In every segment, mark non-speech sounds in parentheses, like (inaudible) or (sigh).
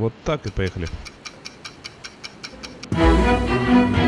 Вот так и поехали. Сериальный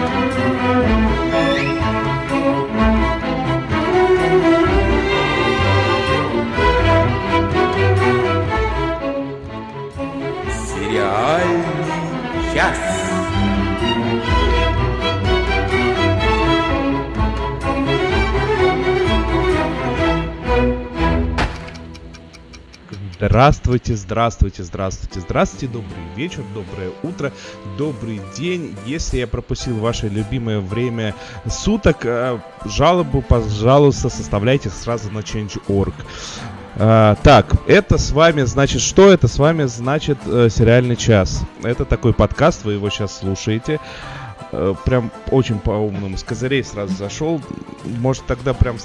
Здравствуйте, здравствуйте, здравствуйте, здравствуйте, добрый вечер, доброе утро, добрый день. Если я пропустил ваше любимое время суток, э, жалобу, пожалуйста, составляйте сразу на Change.org. А, так, это с вами, значит, что это с вами значит э, сериальный час? Это такой подкаст, вы его сейчас слушаете. Э, прям очень по-умному. С козырей сразу зашел. Может, тогда прям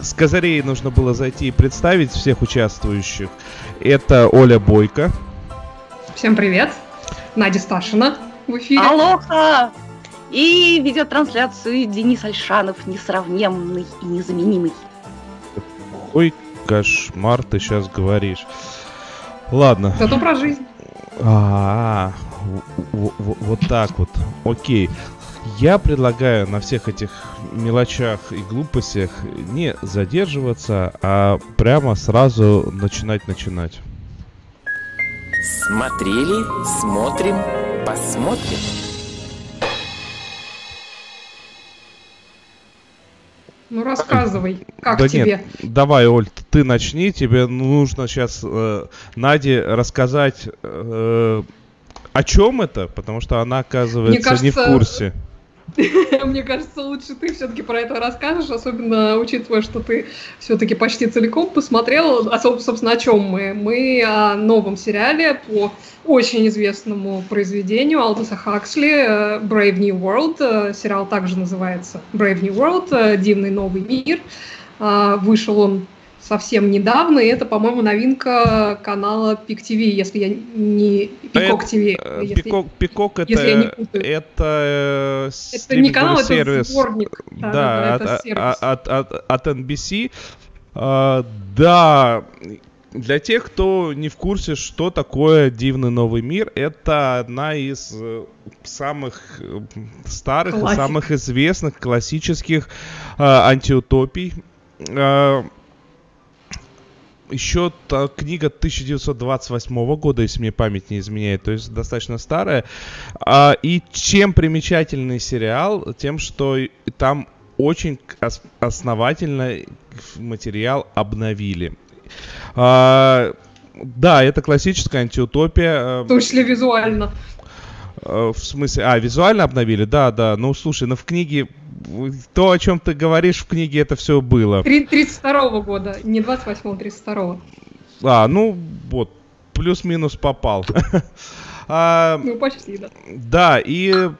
с- козырей нужно было зайти и представить всех участвующих. Это Оля Бойко. Всем привет! Надя Сташина в эфире. Алоха! И ведет трансляцию Денис Альшанов, несравненный и незаменимый. Ой, кошмар, ты сейчас говоришь. Ладно. Зато про жизнь. А, вот так вот. Окей. Я предлагаю на всех этих мелочах и глупостях не задерживаться, а прямо сразу начинать начинать. Смотрели, смотрим, посмотрим. Ну рассказывай, как да тебе? нет, давай, Оль, ты начни. Тебе нужно сейчас Наде рассказать, э, о чем это, потому что она, оказывается, не в кажется, курсе. (laughs) Мне кажется, лучше ты все-таки про это расскажешь, особенно учитывая, что ты все-таки почти целиком посмотрел. А, соб- собственно, о чем мы? Мы о новом сериале по очень известному произведению Алдоса Хаксли э, Brave New World. Э, Сериал также называется Brave New World, э, Дивный новый мир. Вышел он совсем недавно, и это, по-моему, новинка канала Пик ТВ, если я не... Пикок ТВ. Э, если- Пикок, Пикок это, если я не путаю. это, э, Это не канал, стриминговый это сервис. сборник. Да, Да-да-да, от, это от- сервис. от, от- от NBC. А, да, для тех, кто не в курсе, что такое Дивный Новый мир, это одна из э, самых э, старых и Классик. самых известных классических э, антиутопий. Э, еще та книга 1928 года, если мне память не изменяет, то есть достаточно старая. А, и чем примечательный сериал? Тем, что там очень основательно материал обновили. А, да, это классическая антиутопия. В том числе визуально. Э, В смысле, а, визуально обновили? Да, да. Ну, слушай, ну в книге, то, о чем ты говоришь в книге, это все было. Три- 32 года, не 28-го, 32-го. А, ну, вот, плюс-минус попал. (laughs) А, Ну, почти, да. Да, и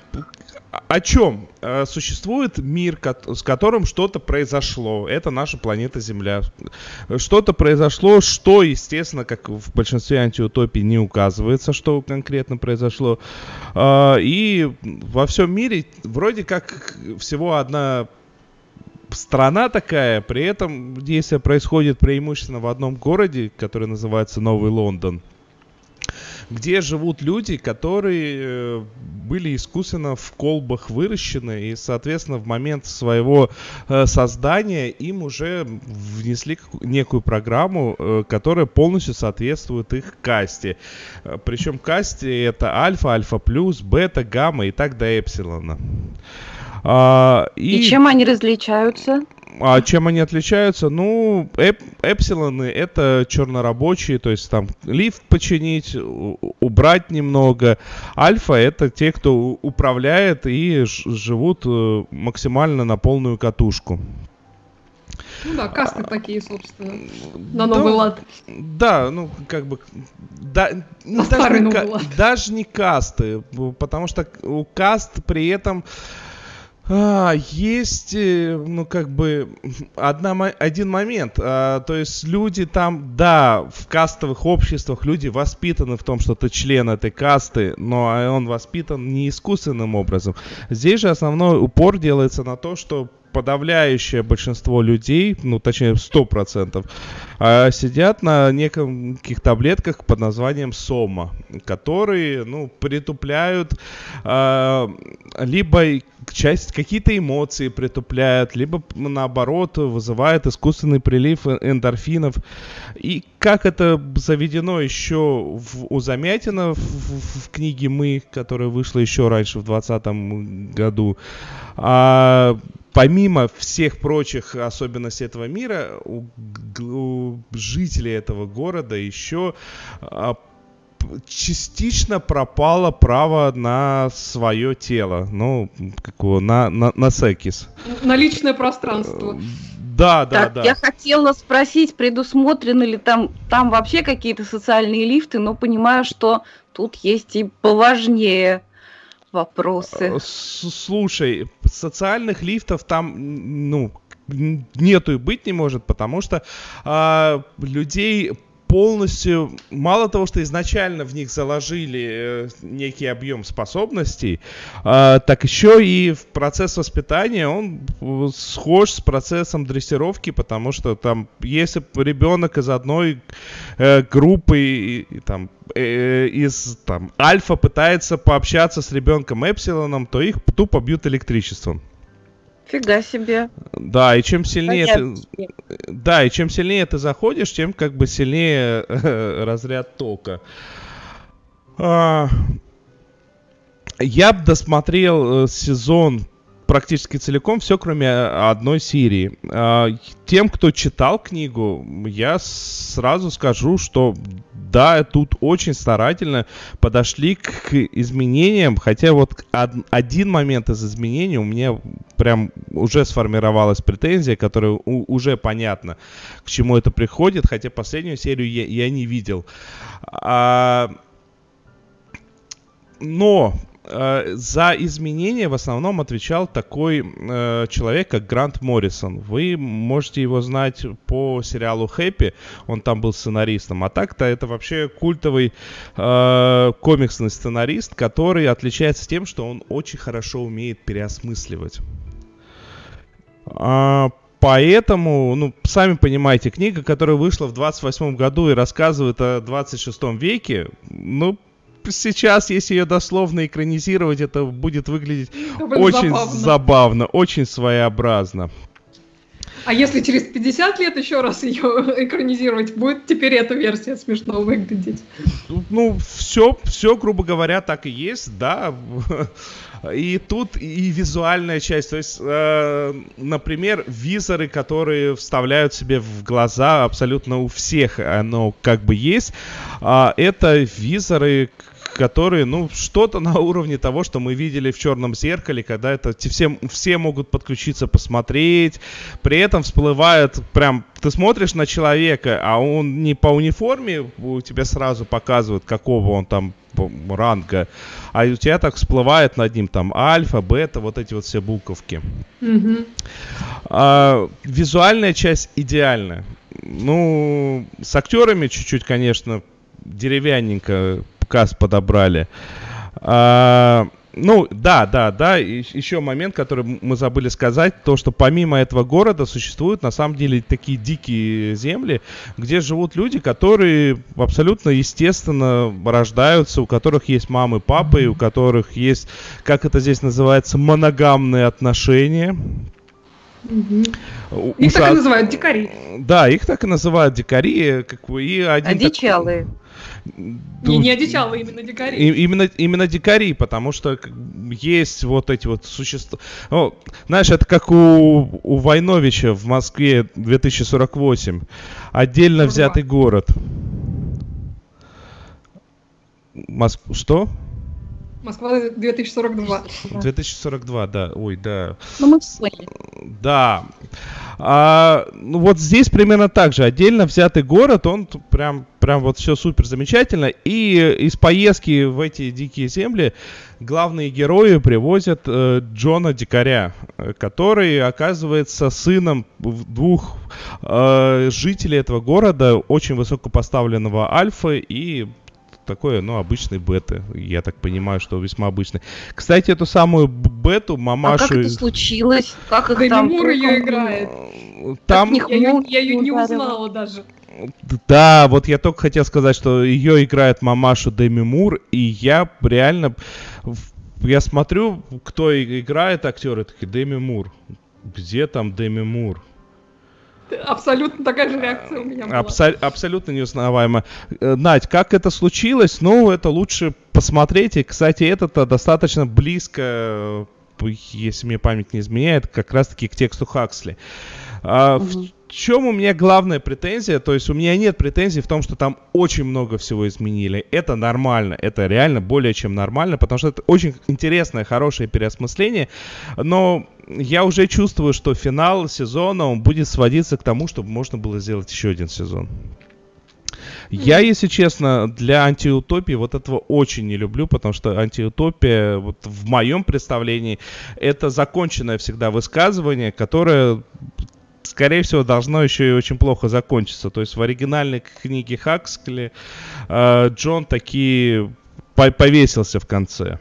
о чем? Э, Существует мир, с которым что-то произошло. Это наша планета Земля. Что-то произошло, что, естественно, как в большинстве антиутопий не указывается, что конкретно произошло. А, И во всем мире вроде как всего одна страна такая, при этом действие происходит преимущественно в одном городе, который называется Новый Лондон где живут люди, которые э, были искусственно в колбах выращены, и, соответственно, в момент своего э, создания им уже внесли некую программу, э, которая полностью соответствует их касте. Причем касте это альфа, альфа плюс, бета, гамма и так до эпсилона. А, И, чем они различаются? А чем они отличаются? Ну, эп- эпсилоны это чернорабочие, то есть там лифт починить, убрать немного. Альфа это те, кто управляет и живут э, максимально на полную катушку. Ну да, касты такие, собственно, Да, на новый лад. Да, ну как бы да, На даже, старый не, Новый лад. даже не касты, потому что у каст при этом а, есть, э, ну, как бы, одна, один момент. а, то есть люди там, да, в кастовых обществах люди воспитаны в том, что ты член этой касты, но он воспитан не искусственным образом. Здесь же основной упор делается на то, что подавляющее большинство людей, ну точнее 100%, а, сидят на неких таблетках под названием сома, которые ну, притупляют а, либо часть, какие-то эмоции притупляют, либо наоборот вызывают искусственный прилив эндорфинов. И как это заведено еще в, у Замятина в, в, в книге «Мы», которая вышла еще раньше, в 2020 году, а, помимо всех прочих особенностей этого мира, у, у жителей этого города еще а, частично пропало право на свое тело, ну, как его, на, на, на секис. На личное пространство. Да, да, так, да. Я хотела спросить, предусмотрены ли там, там вообще какие-то социальные лифты, но понимаю, что тут есть и поважнее вопросы. Э, слушай, социальных лифтов там, ну, нету и быть не может, потому что а, людей полностью, мало того, что изначально в них заложили э, некий объем способностей, э, так еще и в процесс воспитания он э, схож с процессом дрессировки, потому что там, если ребенок из одной э, группы, и, и, там, э, из там, альфа пытается пообщаться с ребенком эпсилоном, то их тупо бьют электричеством. Фига себе. Да, и чем сильнее ты, да, и чем сильнее ты заходишь, тем как бы сильнее э, разряд тока. А, я бы досмотрел э, сезон практически целиком все, кроме э, одной серии. А, тем, кто читал книгу, я сразу скажу, что да, тут очень старательно подошли к изменениям, хотя вот один момент из изменений у меня прям уже сформировалась претензия, которая уже понятно, к чему это приходит, хотя последнюю серию я, я не видел. А, но за изменения в основном отвечал такой э, человек, как Грант Моррисон. Вы можете его знать по сериалу «Хэппи», он там был сценаристом. А так-то это вообще культовый э, комиксный сценарист, который отличается тем, что он очень хорошо умеет переосмысливать. А, Поэтому, ну, сами понимаете, книга, которая вышла в 28 году и рассказывает о 26 веке, ну, сейчас, если ее дословно экранизировать, это будет выглядеть это очень забавно. забавно, очень своеобразно. А если через 50 лет еще раз ее (laughs) экранизировать, будет теперь эта версия смешно выглядеть? Ну, все, все, грубо говоря, так и есть, да. И тут и визуальная часть, то есть, э, например, визоры, которые вставляют себе в глаза абсолютно у всех, оно как бы есть. Э, это визоры, которые, ну, что-то на уровне того, что мы видели в черном зеркале, когда это все, все могут подключиться, посмотреть. При этом всплывает прям, ты смотришь на человека, а он не по униформе, у тебя сразу показывают, какого он там ранга, а у тебя так всплывает над ним там альфа, бета, вот эти вот все буковки. Mm-hmm. А, визуальная часть идеальная. Ну, с актерами чуть-чуть, конечно, деревянненько каст подобрали. А, ну, да, да, да. И еще момент, который мы забыли сказать, то, что помимо этого города существуют на самом деле такие дикие земли, где живут люди, которые абсолютно естественно рождаются, у которых есть мамы, папы, у которых есть, как это здесь называется, моногамные отношения. Угу. Их так и называют дикари. Да, их так и называют дикари. Как, и один Одичалые. Так... Не, не одичалые, именно дикари. И, именно, именно дикари, потому что есть вот эти вот существа. Ну, знаешь, это как у, у Войновича в Москве 2048. Отдельно 42. взятый город. Моск... Что? Москва 2042. 2042, (laughs) да. Ой, да. Ну, мы поняли. Да. А, ну, вот здесь примерно так же. Отдельно взятый город, он прям, прям вот все супер замечательно. И из поездки в эти дикие земли главные герои привозят э, Джона Дикаря, который оказывается сыном двух э, жителей этого города, очень высокопоставленного Альфа и такой, ну, обычный бета. Я так понимаю, что весьма обычный. Кстати, эту самую бету мамашу... А как это случилось? Как их Деми там... Мур ее играет. Там, них Я ее, я ее не узнала даже. да, вот я только хотел сказать, что ее играет мамашу Деми Мур, и я реально... Я смотрю, кто играет актеры, такие, Деми Мур. Где там Деми Мур? Абсолютно такая же реакция у меня была. Абсо- абсолютно неузнаваемо. Э, Надь, как это случилось? Ну, это лучше посмотреть. И, кстати, это-то достаточно близко, э, если мне память не изменяет, как раз-таки к тексту Хаксли. А, Мгм. В чем у меня главная претензия? То есть у меня нет претензий в том, что там очень много всего изменили. Это нормально, это реально более чем нормально, потому что это очень интересное, хорошее переосмысление. Но я уже чувствую, что финал сезона он будет сводиться к тому, чтобы можно было сделать еще один сезон. Я, если честно, для антиутопии вот этого очень не люблю, потому что антиутопия, вот в моем представлении, это законченное всегда высказывание, которое, скорее всего, должно еще и очень плохо закончиться. То есть в оригинальной книге Хаксли э, Джон таки по- повесился в конце.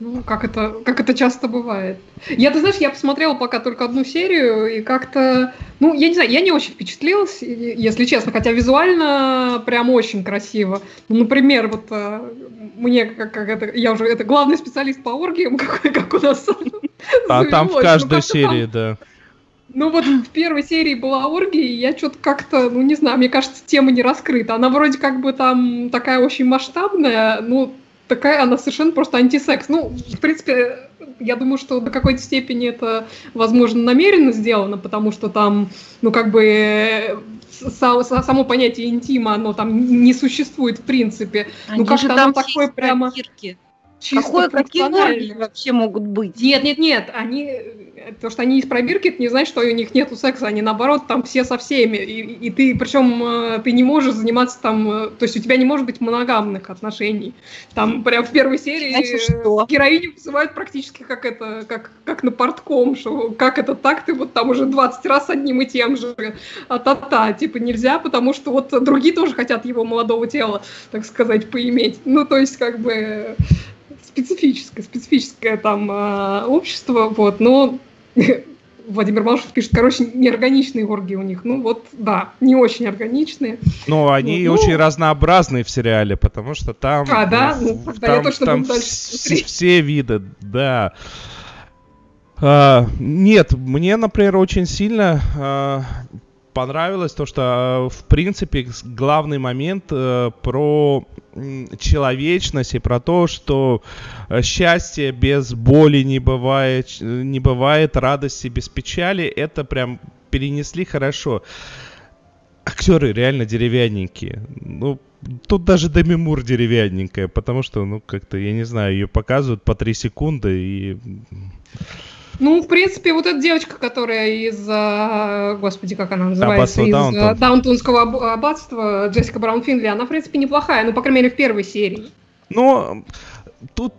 Ну, как это, как это часто бывает. Я, ты знаешь, я посмотрела пока только одну серию, и как-то, ну, я не знаю, я не очень впечатлилась, если честно, хотя визуально прям очень красиво. Ну, например, вот э, мне, как, как это, я уже, это главный специалист по оргиям, (laughs) как, как у нас А там в. Ну, каждой серии, да. ну вот в первой серии была оргия, и я что-то как-то, ну не знаю, мне кажется, тема не раскрыта. Она вроде как бы там такая очень масштабная, ну такая она совершенно просто антисекс. Ну, в принципе, я думаю, что до какой-то степени это, возможно, намеренно сделано, потому что там, ну как бы са- са- само понятие интима, оно там не существует в принципе. Они как-то же оно такое прямо пробирки. Чисто Какое, какие оргии вообще могут быть? Нет, нет, нет, они, э, то, что они из пробирки, это не значит, что у них нету секса, они наоборот там все со всеми, и, и ты, причем э, ты не можешь заниматься там, э, то есть у тебя не может быть моногамных отношений. Там прям в первой серии Значит, э, что? героиню вызывают практически как это, как, как на портком, что как это так, ты вот там уже 20 раз одним и тем же, а та-та, типа нельзя, потому что вот другие тоже хотят его молодого тела, так сказать, поиметь. Ну, то есть как бы специфическое, специфическое там э, общество, вот, но (laughs) Владимир Малышев пишет, короче, неорганичные оргии у них. Ну вот, да, не очень органичные. Но они Ну, очень разнообразные в сериале, потому что там... А, да? Ну, в- тогда я точно там буду дальше смотреть. все виды, да. А, нет, мне, например, очень сильно а, понравилось то, что, а, в принципе, главный момент э, про человечность и про то, что э, счастье без боли не бывает, не бывает, радости без печали, это прям перенесли хорошо. Актеры реально деревянненькие. Ну, тут даже Деми Мур деревянненькая, потому что, ну, как-то, я не знаю, ее показывают по 3 секунды и... Ну, в принципе, вот эта девочка, которая из, а, господи, как она называется, Аббатство из Даунтон. а, Даунтонского аб- аббатства, Джессика Браун Финли, она, в принципе, неплохая, ну, по крайней мере, в первой серии. Но тут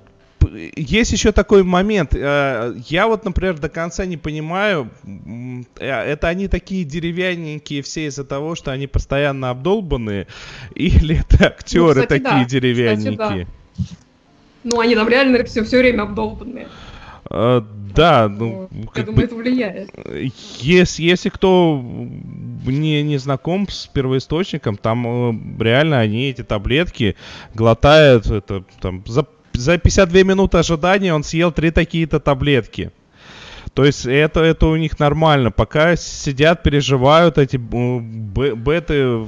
есть еще такой момент. Э, Я вот, например, до конца не понимаю, э, это они такие деревянненькие все из-за того, что они постоянно обдолбанные, (laughs) или это актеры Ну, кстати, такие да. деревянненькие? Ну, они там реально все, все время обдолбанные. Э, Да, ну. Я как думаю, бы, это влияет. Если, если кто не, не знаком с первоисточником, там э, реально они эти таблетки глотают это, там, за, за 52 минуты ожидания он съел три такие-то таблетки. То есть это, это у них нормально. Пока сидят, переживают эти э, беты,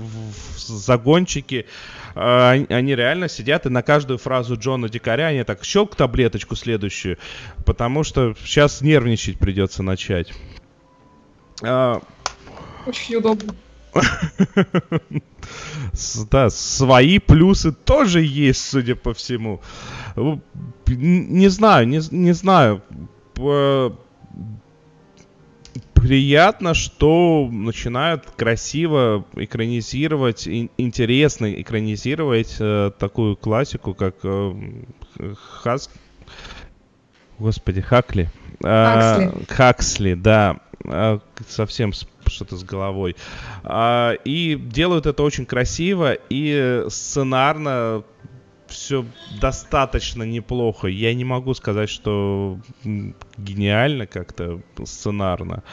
загончики, а, они- они реально сидят и на каждую фразу Джона Дикаря они так щелк таблеточку следующую, потому что сейчас нервничать придется начать. А, Очень удобно. (laughs) да, свои плюсы тоже есть, судя по всему. Не знаю, не, не знаю. Приятно, что начинают красиво экранизировать, ин- интересно экранизировать э, такую классику, как э, Хас... Господи, Хакли. А, Хаксли. Хаксли, да. а, совсем что-то с головой. А, и делают это очень красиво и сценарно все достаточно неплохо. Я не могу сказать, что гениально как-то сценарно.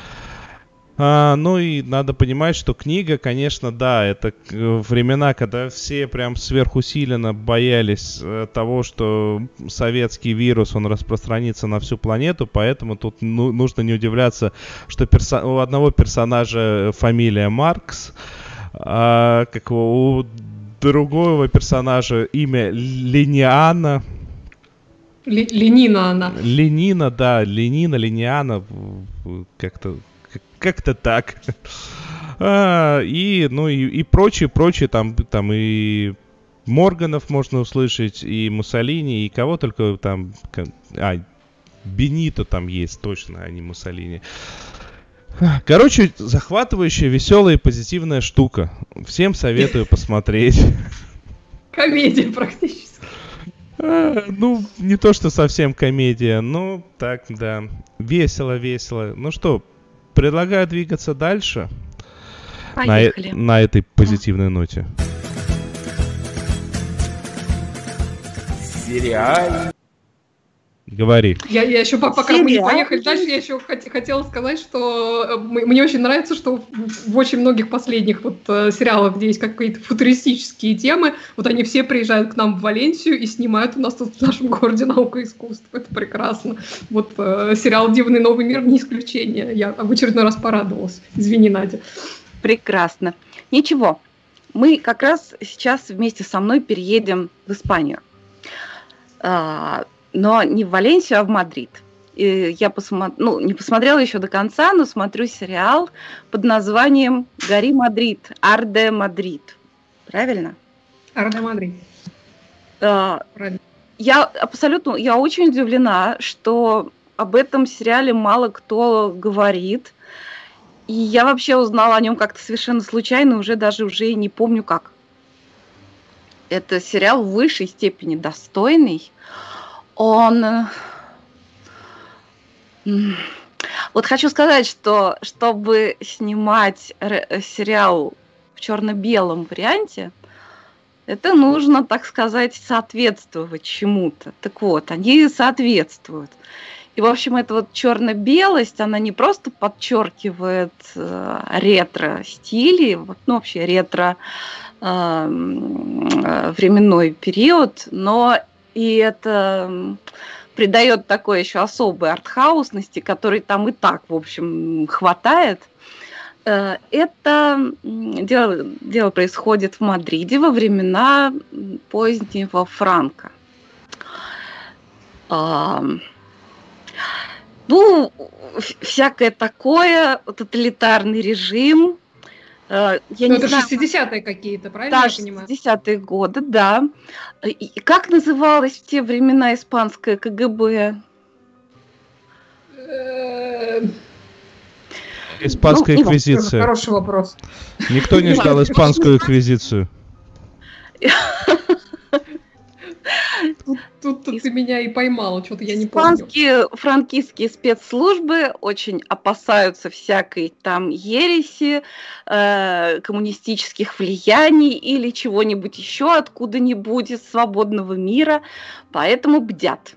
А, ну и надо понимать, что книга, конечно, да, это к- времена, когда все прям сверхусиленно боялись э, того, что советский вирус, он распространится на всю планету, поэтому тут ну- нужно не удивляться, что перса- у одного персонажа фамилия Маркс, а как у другого персонажа имя Лениана, Ленина она. Ленина, да, Ленина, Лениана, как-то как- как-то так. А, и, ну, и, и прочее, прочее, там, там и Морганов можно услышать, и Муссолини, и кого только там... А, Бенито там есть, точно, а не Муссолини. Короче, захватывающая, веселая и позитивная штука. Всем советую (laughs) посмотреть. Комедия практически. А, Ну, не то, что совсем комедия, но так, да. Весело, весело. Ну что, предлагаю двигаться дальше на, э- Поехали. на этой позитивной ноте. Сериал. Говори. Я, я еще по- пока мы не Сериал? поехали дальше, я еще хот- хотела сказать, что э, мне очень нравится, что в, очень многих последних вот э, сериалах, где есть какие-то футуристические темы, вот они все приезжают к нам в Валенсию и снимают у нас тут в нашем городе наука и искусство. Это прекрасно. Вот э, сериал «Дивный новый мир» не исключение. Я в очередной раз порадовалась. Извини, Надя. Прекрасно. Ничего, мы как раз сейчас вместе со мной переедем в Испанию. Но не в Валенсию, а в Мадрид. И я посмо- ну, не посмотрела еще до конца, но смотрю сериал под названием «Гори Мадрид», «Arde Madrid». Правильно? Arde Madrid. А, Правильно. Я абсолютно, я очень удивлена, что об этом сериале мало кто говорит. И я вообще узнала о нем как-то совершенно случайно, уже даже уже и не помню как. Это сериал в высшей степени достойный. Он... э, Вот хочу сказать, что чтобы снимать э, сериал в черно-белом варианте, это нужно, так сказать, соответствовать чему-то. Так вот, они соответствуют. И, в общем, эта вот черно-белость, она не просто подчеркивает э, ретро-стили, вот, ну, вообще ретро э, э, временной период, но и это придает такой еще особой артхаусности, которой там и так, в общем, хватает. Э, Это дело, дело происходит в Мадриде во времена позднего Франка. Ам, Ну, всякое такое, тоталитарный режим. Э, Я Ну, не это знаю, 60-е какие-то, правильно да, я понимаю? 60-е годы, да. И как называлось в те времена испанское КГБ? Э, Испанская ну, инквизиция. Хороший вопрос. Никто не ждал испанскую инквизицию. (laughs) Тут, тут ты меня и поймала, что-то я не помню. Испанские франкистские спецслужбы очень опасаются всякой там ереси, э, коммунистических влияний или чего-нибудь еще откуда-нибудь из свободного мира, поэтому бдят.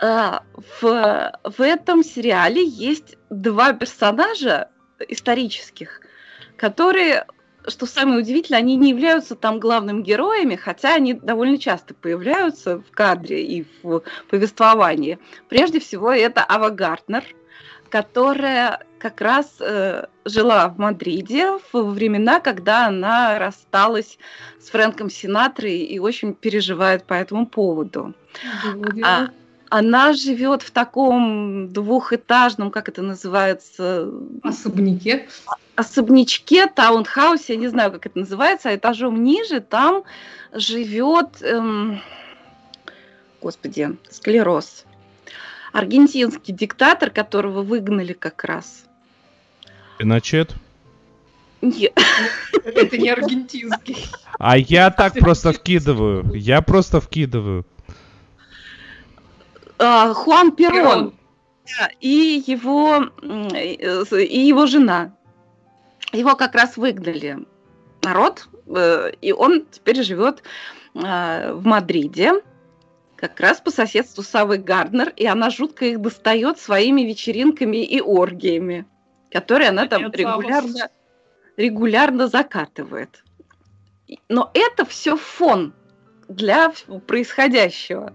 Э, в, в этом сериале есть два персонажа исторических, которые что самое удивительное, они не являются там главными героями, хотя они довольно часто появляются в кадре и в повествовании. Прежде всего, это Ава Гартнер, которая как раз э, жила в Мадриде во времена, когда она рассталась с Фрэнком Синатрой и очень переживает по этому поводу. А, она живет в таком двухэтажном, как это называется, Особняке. особнячке, таунхаусе, я не знаю, как это называется, а этажом ниже там живет, эм, господи, склероз. Аргентинский диктатор, которого выгнали как раз. Пиночет. Не- Это не аргентинский. А я так просто вкидываю. Я просто вкидываю. А, Хуан Перон. Перон. Да, и его, и его жена. Его как раз выгнали народ, э, и он теперь живет э, в Мадриде, как раз по соседству с Авой Гарднер, и она жутко их достает своими вечеринками и оргиями, которые она там регулярно, регулярно закатывает. Но это все фон для происходящего.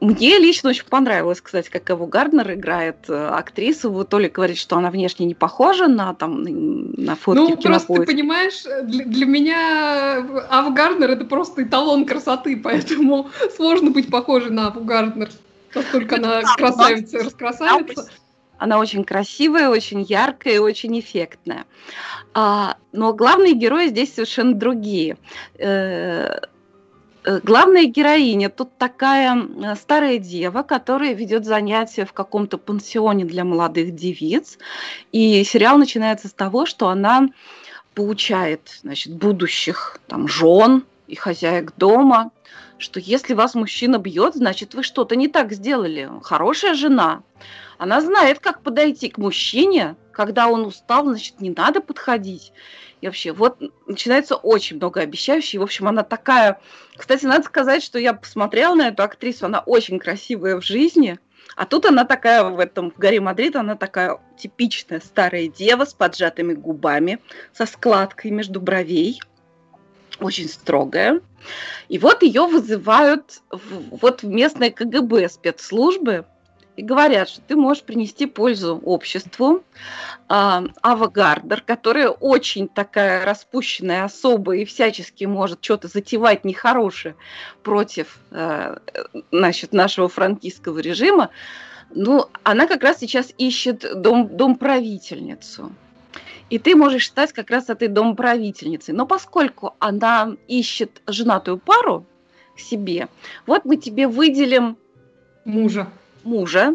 Мне лично очень понравилось, кстати, как Эву Гарднер играет э, актрису. Вот Толя говорит, что она внешне не похожа на, там, на фотке Ну, просто ты понимаешь, для, для меня Ава Гарднер это просто эталон красоты, (laughs) поэтому сложно быть похожей на Аву Гарднер, поскольку она красавица раскрасавица. Она очень красивая, очень яркая и очень эффектная. А, но главные герои здесь совершенно другие э, Э, главная героиня тут такая э, старая дева, которая ведет занятия в каком-то пансионе для молодых девиц. И сериал начинается с того, что она получает значит, будущих там, жен и хозяек дома, что если вас мужчина бьет, значит, вы что-то не так сделали. Хорошая жена. Она знает, как подойти к мужчине, когда он устал, значит, не надо подходить. И вообще, вот начинается очень многообещающее. В общем, она такая... Кстати, надо сказать, что я посмотрела на эту актрису, она очень красивая в жизни. А тут она такая в этом в горе Мадрид, она такая типичная старая дева с поджатыми губами, со складкой между бровей, очень строгая. И вот ее вызывают в, вот в местное КГБ спецслужбы, и говорят, что ты можешь принести пользу обществу. А, Ава Гардер, которая очень такая распущенная особа и всячески может что-то затевать нехорошее против э, значит, нашего франкистского режима, ну, она как раз сейчас ищет дом, дом правительницу. И ты можешь стать как раз этой домправительницей. Но поскольку она ищет женатую пару к себе, вот мы тебе выделим мужа мужа,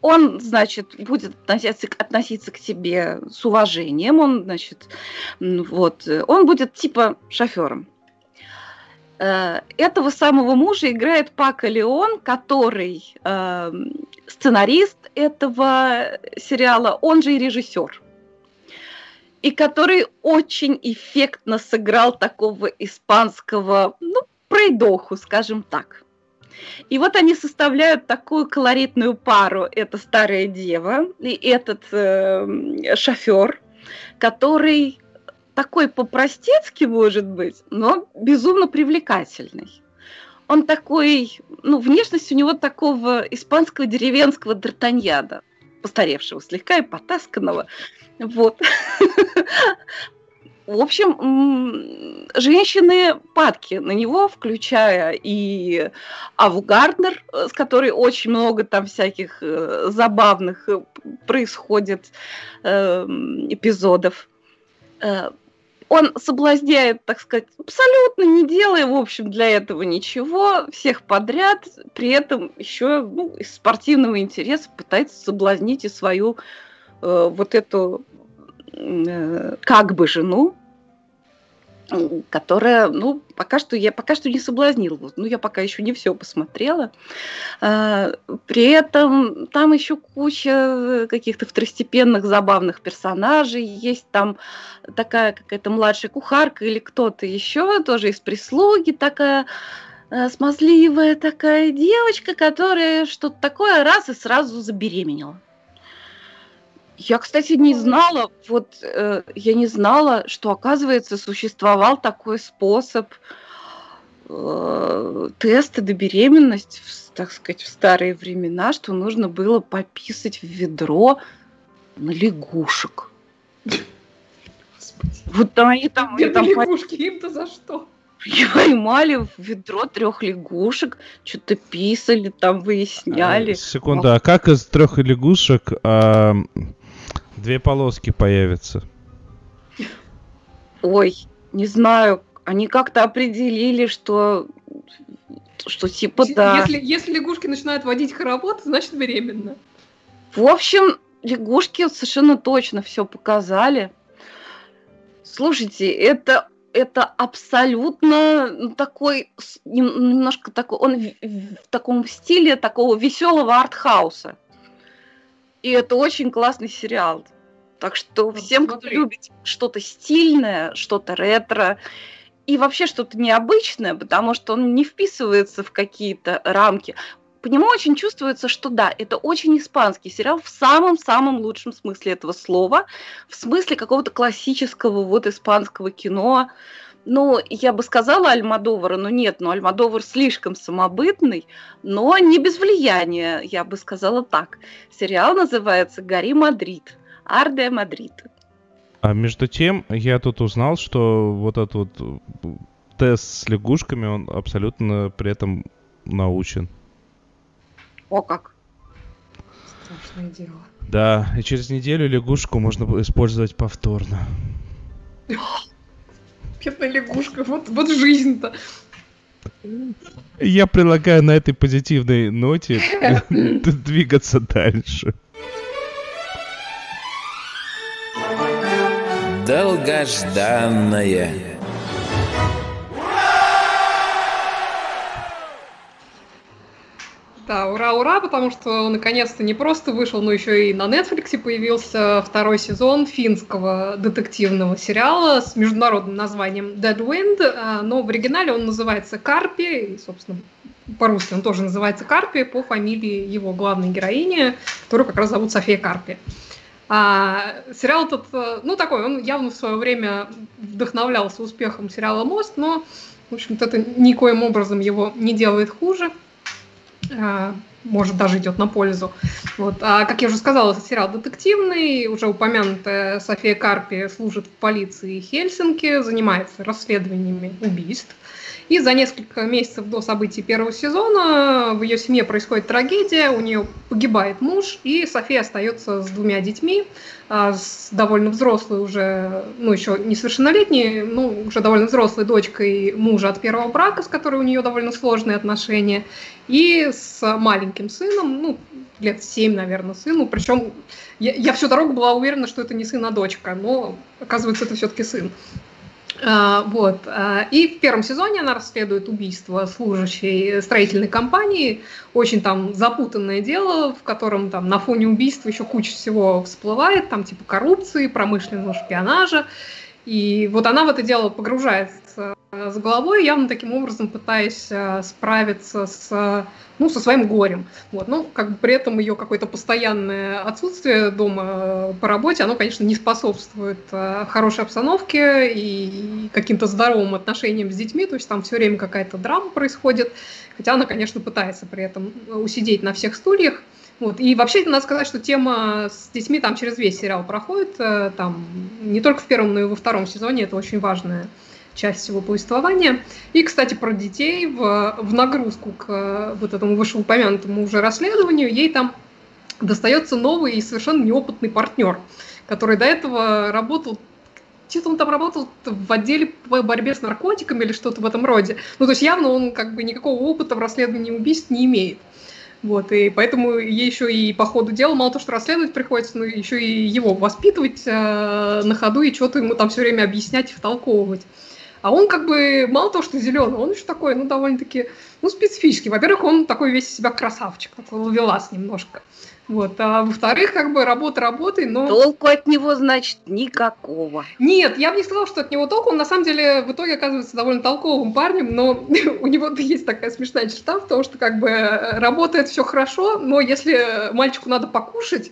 он, значит, будет относиться, относиться к тебе с уважением, он, значит, вот, он будет типа шофером. Э, этого самого мужа играет Пака Леон, который э, сценарист этого сериала, он же и режиссер. И который очень эффектно сыграл такого испанского, ну, пройдоху, скажем так. И вот они составляют такую колоритную пару. Это старая дева и этот э, шофер, который такой по-простецки может быть, но безумно привлекательный. Он такой, ну, внешность у него такого испанского деревенского д'Артаньяна, постаревшего слегка и потасканного. Вот. (laughs) В общем, женщины падки на него, включая и Аву Гарднер, с которой очень много там всяких э, забавных э, происходит эм, эпизодов. Э, он соблазняет, так сказать, абсолютно не делая, в общем, для этого ничего, всех подряд, при этом еще ну, из спортивного интереса пытается соблазнить и свою э, вот эту Э, как бы жену, которая, ну, пока что я пока что не соблазнила. Ну, я пока еще не все посмотрела. А, при этом там еще куча каких-то второстепенных забавных персонажей. Есть там такая какая-то младшая кухарка или кто-то еще, тоже из прислуги такая э, смазливая такая девочка, которая что-то такое раз и сразу забеременела. Я, кстати, не знала, вот э, я не знала, что, оказывается, существовал такой способ э, теста на беременность, в, так сказать, в старые времена, что нужно было пописать в ведро на лягушек. Вот там они там... Где там лягушки? Им-то за что? Поймали в ведро трех лягушек, что-то писали, там выясняли. А, секунда, а как из трех лягушек а, Две полоски появятся. Ой, не знаю. Они как-то определили, что что типа да. Если, если лягушки начинают водить хоровод, значит беременна. В общем, лягушки совершенно точно все показали. Слушайте, это это абсолютно ну, такой, немножко такой, он в, в таком стиле такого веселого артхауса. И это очень классный сериал. Так что вот всем, смотри. кто любит что-то стильное, что-то ретро, и вообще что-то необычное, потому что он не вписывается в какие-то рамки. По нему очень чувствуется, что да, это очень испанский сериал в самом-самом лучшем смысле этого слова, в смысле какого-то классического вот испанского кино. Ну, я бы сказала Альмодовара, но нет, но Альмодовар слишком самобытный, но не без влияния, я бы сказала так. Сериал называется «Гори Мадрид», «Arde Madrid». А между тем, я тут узнал, что вот этот вот тест с лягушками, он абсолютно при этом научен. О как! Страшное дело. Да, и через неделю лягушку можно использовать повторно. (laughs) Бедная лягушка, вот, вот жизнь-то. Я предлагаю на этой позитивной ноте (laughs) двигаться дальше. Долгожданное. Да, ура, ура, потому что он наконец-то не просто вышел, но еще и на Netflix появился второй сезон финского детективного сериала с международным названием Dead Wind, а, но в оригинале он называется Карпи, и, собственно, по-русски он тоже называется Карпи по фамилии его главной героини, которую как раз зовут София Карпи. А, сериал этот, э, ну такой, он явно в свое время вдохновлялся успехом сериала «Мост», но, в общем-то, это никоим образом его не делает хуже. А, может, даже идет на пользу. Вот. А, как я уже сказала, сериал детективный. Уже упомянутая София Карпи служит в полиции Хельсинки, занимается расследованиями убийств. И за несколько месяцев до событий первого сезона в ее семье происходит трагедия, у нее погибает муж, и София остается с двумя детьми, а, с довольно взрослой уже, ну еще несовершеннолетней, ну уже довольно взрослой дочкой мужа от первого брака, с которой у нее довольно сложные отношения, и с маленьким сыном, ну лет семь, наверное, сыну, причем я, я всю дорогу была уверена, что это не сын, а дочка, но оказывается это все-таки сын. А, вот. А, и в первом сезоне она расследует убийство служащей строительной компании. Очень там запутанное дело, в котором там на фоне убийства еще куча всего всплывает, там типа коррупции, промышленного шпионажа. И вот она в это дело погружается с головой, явно таким образом пытаясь а, справиться с ну, со своим горем. Вот. Ну, как бы при этом ее какое-то постоянное отсутствие дома э, по работе, оно, конечно, не способствует э, хорошей обстановке и каким-то здоровым отношениям с детьми, то есть там все время какая-то драма происходит, хотя она, конечно, пытается при этом усидеть на всех стульях. Вот. И вообще надо сказать, что тема с детьми там через весь сериал проходит, э, там не только в первом, но и во втором сезоне, это очень важная часть всего повествования. И, кстати, про детей в, в нагрузку к э, вот этому вышеупомянутому уже расследованию ей там достается новый и совершенно неопытный партнер, который до этого работал что-то он там работал в отделе по борьбе с наркотиками или что-то в этом роде. Ну, то есть явно он как бы никакого опыта в расследовании убийств не имеет. Вот, и поэтому ей еще и по ходу дела мало то, что расследовать приходится, но еще и его воспитывать э, на ходу и что-то ему там все время объяснять и втолковывать. А он как бы мало того, что зеленый, он еще такой, ну, довольно-таки, ну, специфический. Во-первых, он такой весь из себя красавчик, такой ловелас немножко. Вот. А во-вторых, как бы работа работой, но... Толку от него, значит, никакого. Нет, я бы не сказала, что от него толку. Он на самом деле в итоге оказывается довольно толковым парнем, но (laughs) у него есть такая смешная черта в том, что как бы работает все хорошо, но если мальчику надо покушать,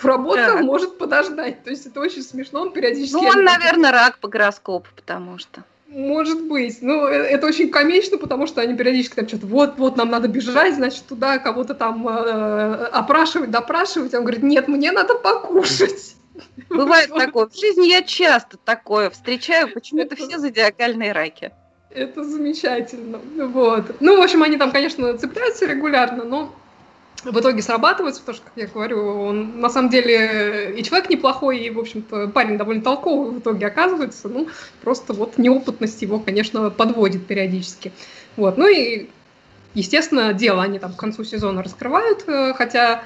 то работа так. может подождать. То есть это очень смешно, он периодически... Ну, он, наверное, рак по гороскопу, потому что... Может быть. Ну, э, это очень комично, потому что они периодически там что-то, вот-вот, нам надо бежать, значит, туда кого-то там э, опрашивать, допрашивать. Он говорит, нет, мне надо покушать. (laughs) Бывает такое. В жизни я часто такое встречаю, почему-то все зодиакальные раки. Это замечательно. Вот. Ну, в общем, они там, конечно, цепляются регулярно, но в итоге срабатывается, потому что, как я говорю, он на самом деле и человек неплохой, и, в общем-то, парень довольно толковый в итоге оказывается, ну, просто вот неопытность его, конечно, подводит периодически. Вот, ну и, естественно, дело они там к концу сезона раскрывают, э, хотя,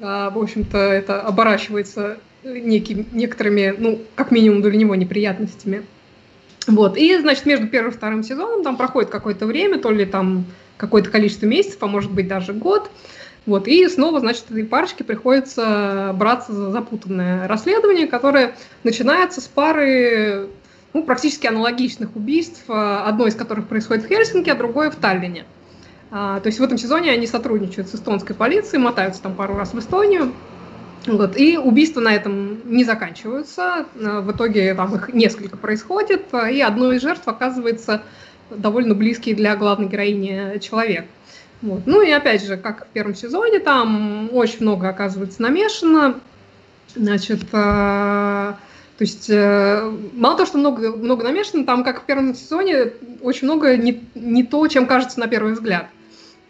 э, в общем-то, это оборачивается некими, некоторыми, ну, как минимум для него неприятностями. Вот, и, значит, между первым и вторым сезоном там проходит какое-то время, то ли там какое-то количество месяцев, а может быть даже год. Вот, и снова, значит, этой парочке приходится браться за запутанное расследование, которое начинается с пары ну, практически аналогичных убийств, одно из которых происходит в Хельсинки, а другое в Таллине. А, то есть в этом сезоне они сотрудничают с эстонской полицией, мотаются там пару раз в Эстонию. Вот, и убийства на этом не заканчиваются. А, в итоге там их несколько происходит, и одной из жертв оказывается довольно близкий для главной героини человек. Вот. Ну и опять же, как в первом сезоне, там очень много оказывается намешано. Значит, э, то есть э, мало того, что много, много намешано, там, как в первом сезоне, очень много не, не то, чем кажется на первый взгляд.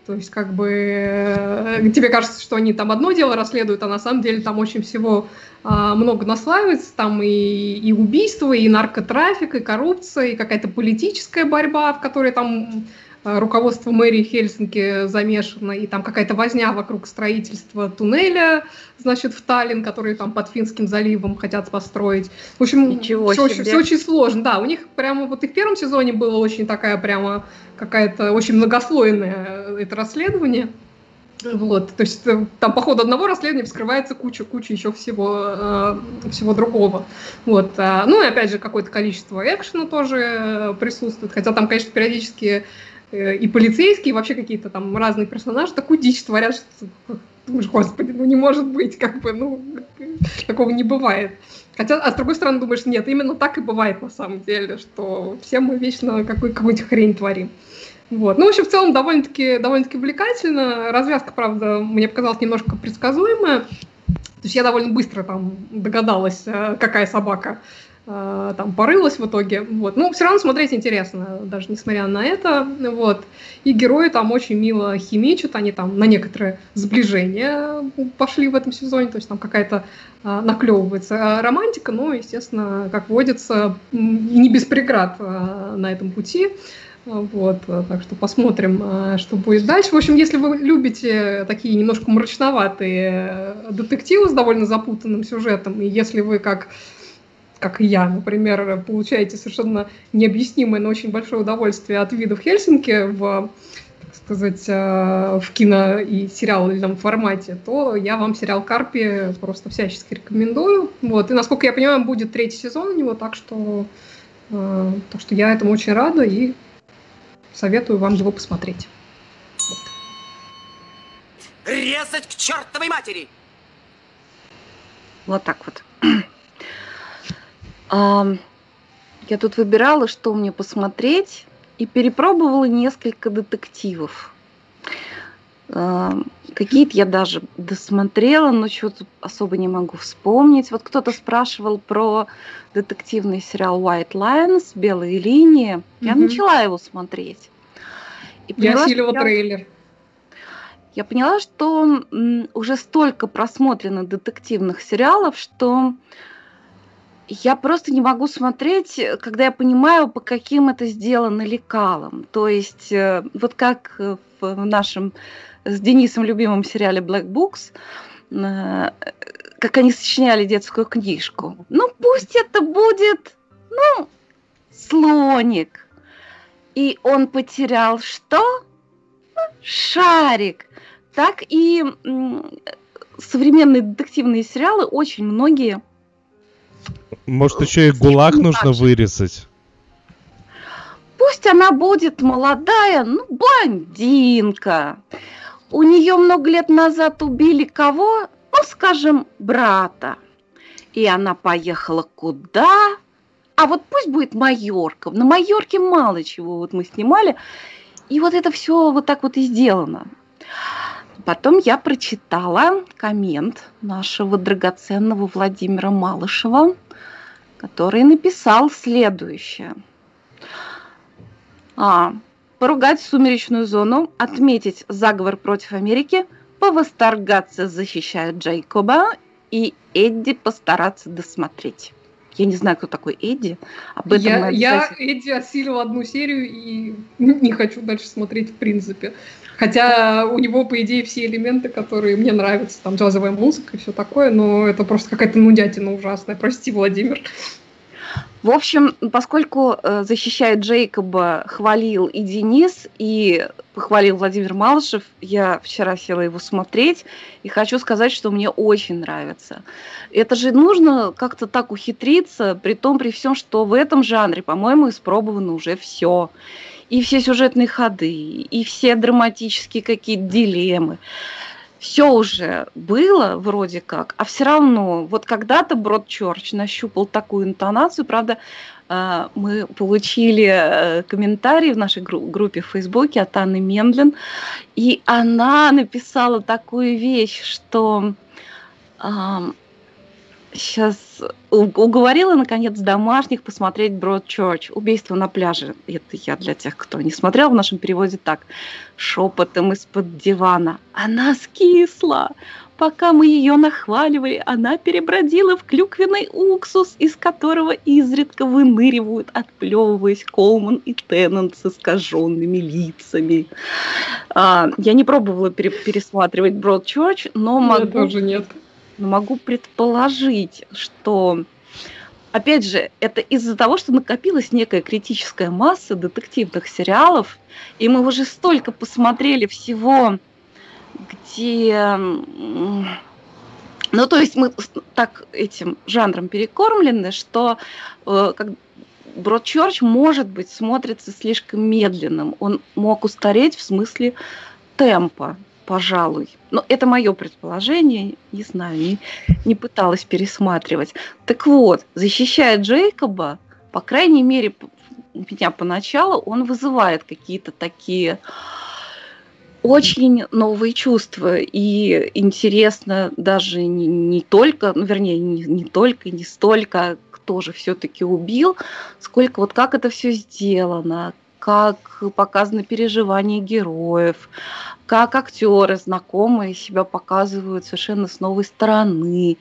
То есть, как бы э, тебе кажется, что они там одно дело расследуют, а на самом деле там очень всего э, много наслаивается. Там и, и убийства, и наркотрафик, и коррупция, и какая-то политическая борьба, в которой там руководство мэрии Хельсинки замешано, и там какая-то возня вокруг строительства туннеля, значит, в Таллин, который там под Финским заливом хотят построить. В общем, Ничего все, Очень, все очень сложно. Да, у них прямо вот и в первом сезоне было очень такая прямо какая-то очень многослойное э, это расследование. Вот, то есть э, там по ходу одного расследования вскрывается куча, куча еще всего, э, всего другого. Вот, э, ну и опять же какое-то количество экшена тоже присутствует, хотя там, конечно, периодически Э, и полицейские, и вообще какие-то там разные персонажи такую дичь творят, что думаешь, господи, ну не может быть, как бы, ну, такого не бывает. Хотя, а с другой стороны, думаешь, нет, именно так и бывает на самом деле, что все мы вечно какую- какую-нибудь хрень творим. Вот. Ну, в общем, в целом довольно-таки довольно увлекательно. Развязка, правда, мне показалась немножко предсказуемая. То есть я довольно быстро там догадалась, э, какая собака Э, там порылась в итоге, вот. Ну, все равно смотреть интересно, даже несмотря на это, вот. И герои там очень мило химичат, они там на некоторые сближения пошли в этом сезоне, то есть там какая-то а, наклевывается романтика, но, естественно, как водится, не без преград а, на этом пути. Вот, так что посмотрим, что будет дальше. В общем, если вы любите такие немножко мрачноватые детективы с довольно запутанным сюжетом, и если вы как как и я, например, получаете совершенно необъяснимое, но очень большое удовольствие от видов Хельсинки в так сказать, э, в кино и сериальном формате, то я вам сериал Карпи просто всячески рекомендую. Вот. И, насколько я понимаю, будет третий сезон у него, так что, э, так что я этому очень рада и советую вам его посмотреть. Резать к чертовой матери! Вот так вот. Я тут выбирала, что мне посмотреть, и перепробовала несколько детективов. Какие-то я даже досмотрела, но что-то особо не могу вспомнить. Вот кто-то спрашивал про детективный сериал White Lines, Белые линии. Mm-hmm. Я начала его смотреть. И поняла, я осилила я... трейлер. Я поняла, что уже столько просмотрено детективных сериалов, что я просто не могу смотреть, э, когда я понимаю, по каким это сделано лекалам. То есть, э, вот как э, в нашем с Денисом любимом сериале Black Books, как они сочиняли детскую книжку. Ну, пусть это будет, ну, слоник. И он потерял что? Ну, шарик. Так и современные детективные сериалы очень многие может, еще и гулаг нужно вырезать? Пусть она будет молодая, ну, блондинка. У нее много лет назад убили кого? Ну, скажем, брата. И она поехала куда? А вот пусть будет Майорка. На Майорке мало чего вот мы снимали. И вот это все вот так вот и сделано. Потом я прочитала коммент нашего драгоценного Владимира Малышева – который написал следующее. А, поругать сумеречную зону, отметить заговор против Америки, повосторгаться, защищая Джейкоба и Эдди постараться досмотреть. Я не знаю, кто такой Эдди. Об этом я, я Эдди осилил одну серию и (laughs) не хочу дальше смотреть в принципе. Хотя у него, по идее, все элементы, которые мне нравятся, там джазовая музыка и все такое, но это просто какая-то нудятина ужасная. Прости, Владимир. В общем, поскольку э, защищает Джейкоба, хвалил и Денис, и похвалил Владимир Малышев, я вчера села его смотреть, и хочу сказать, что мне очень нравится. Это же нужно как-то так ухитриться, при том, при всем, что в этом жанре, по-моему, испробовано уже все. И все сюжетные ходы, и все драматические какие-то дилеммы. Все уже было вроде как, а все равно, вот когда-то Брод Чорч нащупал такую интонацию, правда, э, мы получили э, комментарий в нашей группе в Фейсбуке от Анны Мендлин, и она написала такую вещь, что сейчас уговорила, наконец, домашних посмотреть Бродчерч. Убийство на пляже. Это я для тех, кто не смотрел в нашем переводе так. Шепотом из-под дивана. Она скисла. Пока мы ее нахваливали, она перебродила в клюквенный уксус, из которого изредка выныривают, отплевываясь Колман и Теннант с искаженными лицами. А, я не пробовала пере- пересматривать Бродчерч, но могу... Я тоже нет но могу предположить, что опять же, это из-за того, что накопилась некая критическая масса детективных сериалов, и мы уже столько посмотрели всего, где... Ну, то есть мы так этим жанром перекормлены, что э, как Бродчерч, может быть, смотрится слишком медленным. Он мог устареть в смысле темпа пожалуй. Но это мое предположение, не знаю, не, не пыталась пересматривать. Так вот, защищая Джейкоба, по крайней мере, у меня поначалу он вызывает какие-то такие очень новые чувства. И интересно даже не, не только, ну, вернее, не, не только, не столько, кто же все-таки убил, сколько вот как это все сделано, как показаны переживания героев, как актеры знакомые себя показывают совершенно с новой стороны.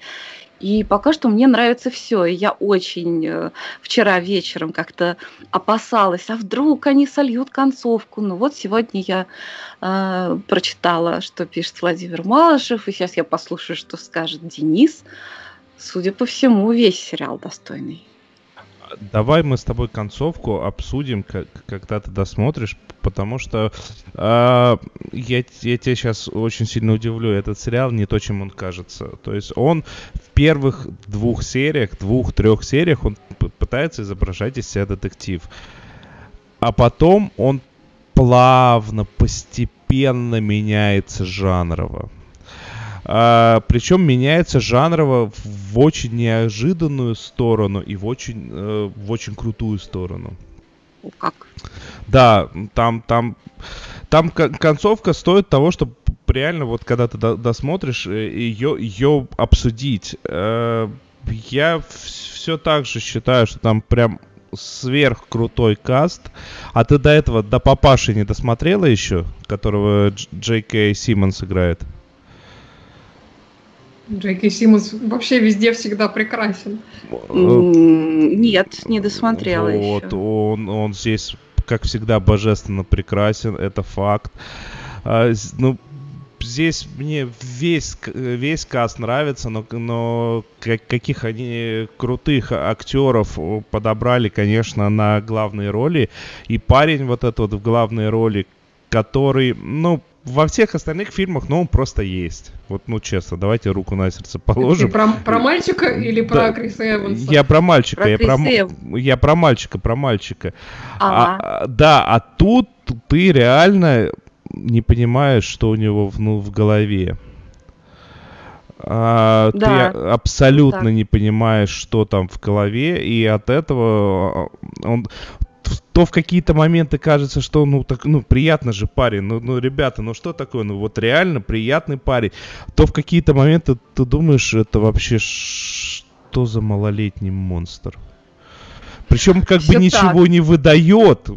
И пока что мне нравится все. И я очень э, вчера вечером как-то опасалась, а вдруг они сольют концовку. Ну вот сегодня я э, прочитала, что пишет Владимир Малышев, и сейчас я послушаю, что скажет Денис. Судя по всему, весь сериал достойный. Давай мы с тобой концовку обсудим, как, когда ты досмотришь, потому что э, я, я тебя сейчас очень сильно удивлю. Этот сериал не то, чем он кажется. То есть он в первых двух сериях, двух-трех сериях, он пытается изображать из себя детектив. А потом он плавно, постепенно меняется жанрово. А, причем меняется жанрово в очень неожиданную сторону и в очень, э, в очень крутую сторону. Как? Да, там, там, там концовка стоит того, чтобы реально вот когда ты досмотришь ее, э, ее обсудить. Э, я все так же считаю, что там прям сверх крутой каст. А ты до этого, до папаши не досмотрела еще, которого Джей Кей Симмонс играет? Джеки Симмонс вообще везде всегда прекрасен. Нет, не досмотрела вот, еще. Он, он здесь, как всегда, божественно прекрасен, это факт. А, ну, здесь мне весь, весь каст нравится, но, но каких они крутых актеров подобрали, конечно, на главные роли. И парень вот этот вот в главной роли, который, ну, во всех остальных фильмах, ну, он просто есть. Вот, ну, честно, давайте руку на сердце положим. Ты про, про мальчика или про да, Криса Эванса? Я про мальчика, про я, про, Эв... я про мальчика, про мальчика. Ага. А, да, а тут ты реально не понимаешь, что у него ну, в голове. А, да. Ты абсолютно так. не понимаешь, что там в голове, и от этого а, он, то в какие-то моменты кажется, что ну так, ну приятно же парень, ну, ну ребята, ну что такое, ну вот реально приятный парень, то в какие-то моменты ты думаешь, это вообще что за малолетний монстр. Причем как Все бы ничего так. не выдает.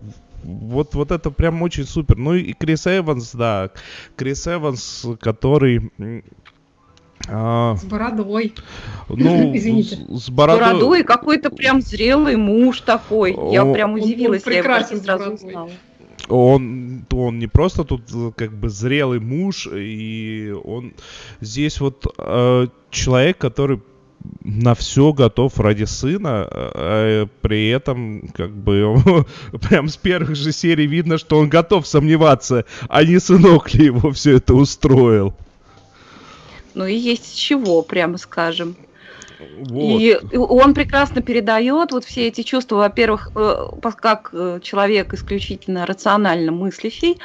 Вот, вот это прям очень супер. Ну и Крис Эванс, да. Крис Эванс, который а, с бородой. Ну, (laughs) Извините. С, с бородой. С бородой какой-то прям зрелый муж такой. О, Я прям удивилась, он, он я его сразу узнала. Он, он не просто тут как бы зрелый муж, и он здесь вот э, человек, который на все готов ради сына, а при этом, как бы, (laughs) прям с первых же серий видно, что он готов сомневаться, а не сынок ли его все это устроил. Ну и есть чего, прямо скажем. Вот. И он прекрасно передает вот все эти чувства, во-первых, э, как э, человек исключительно рационально мыслящий,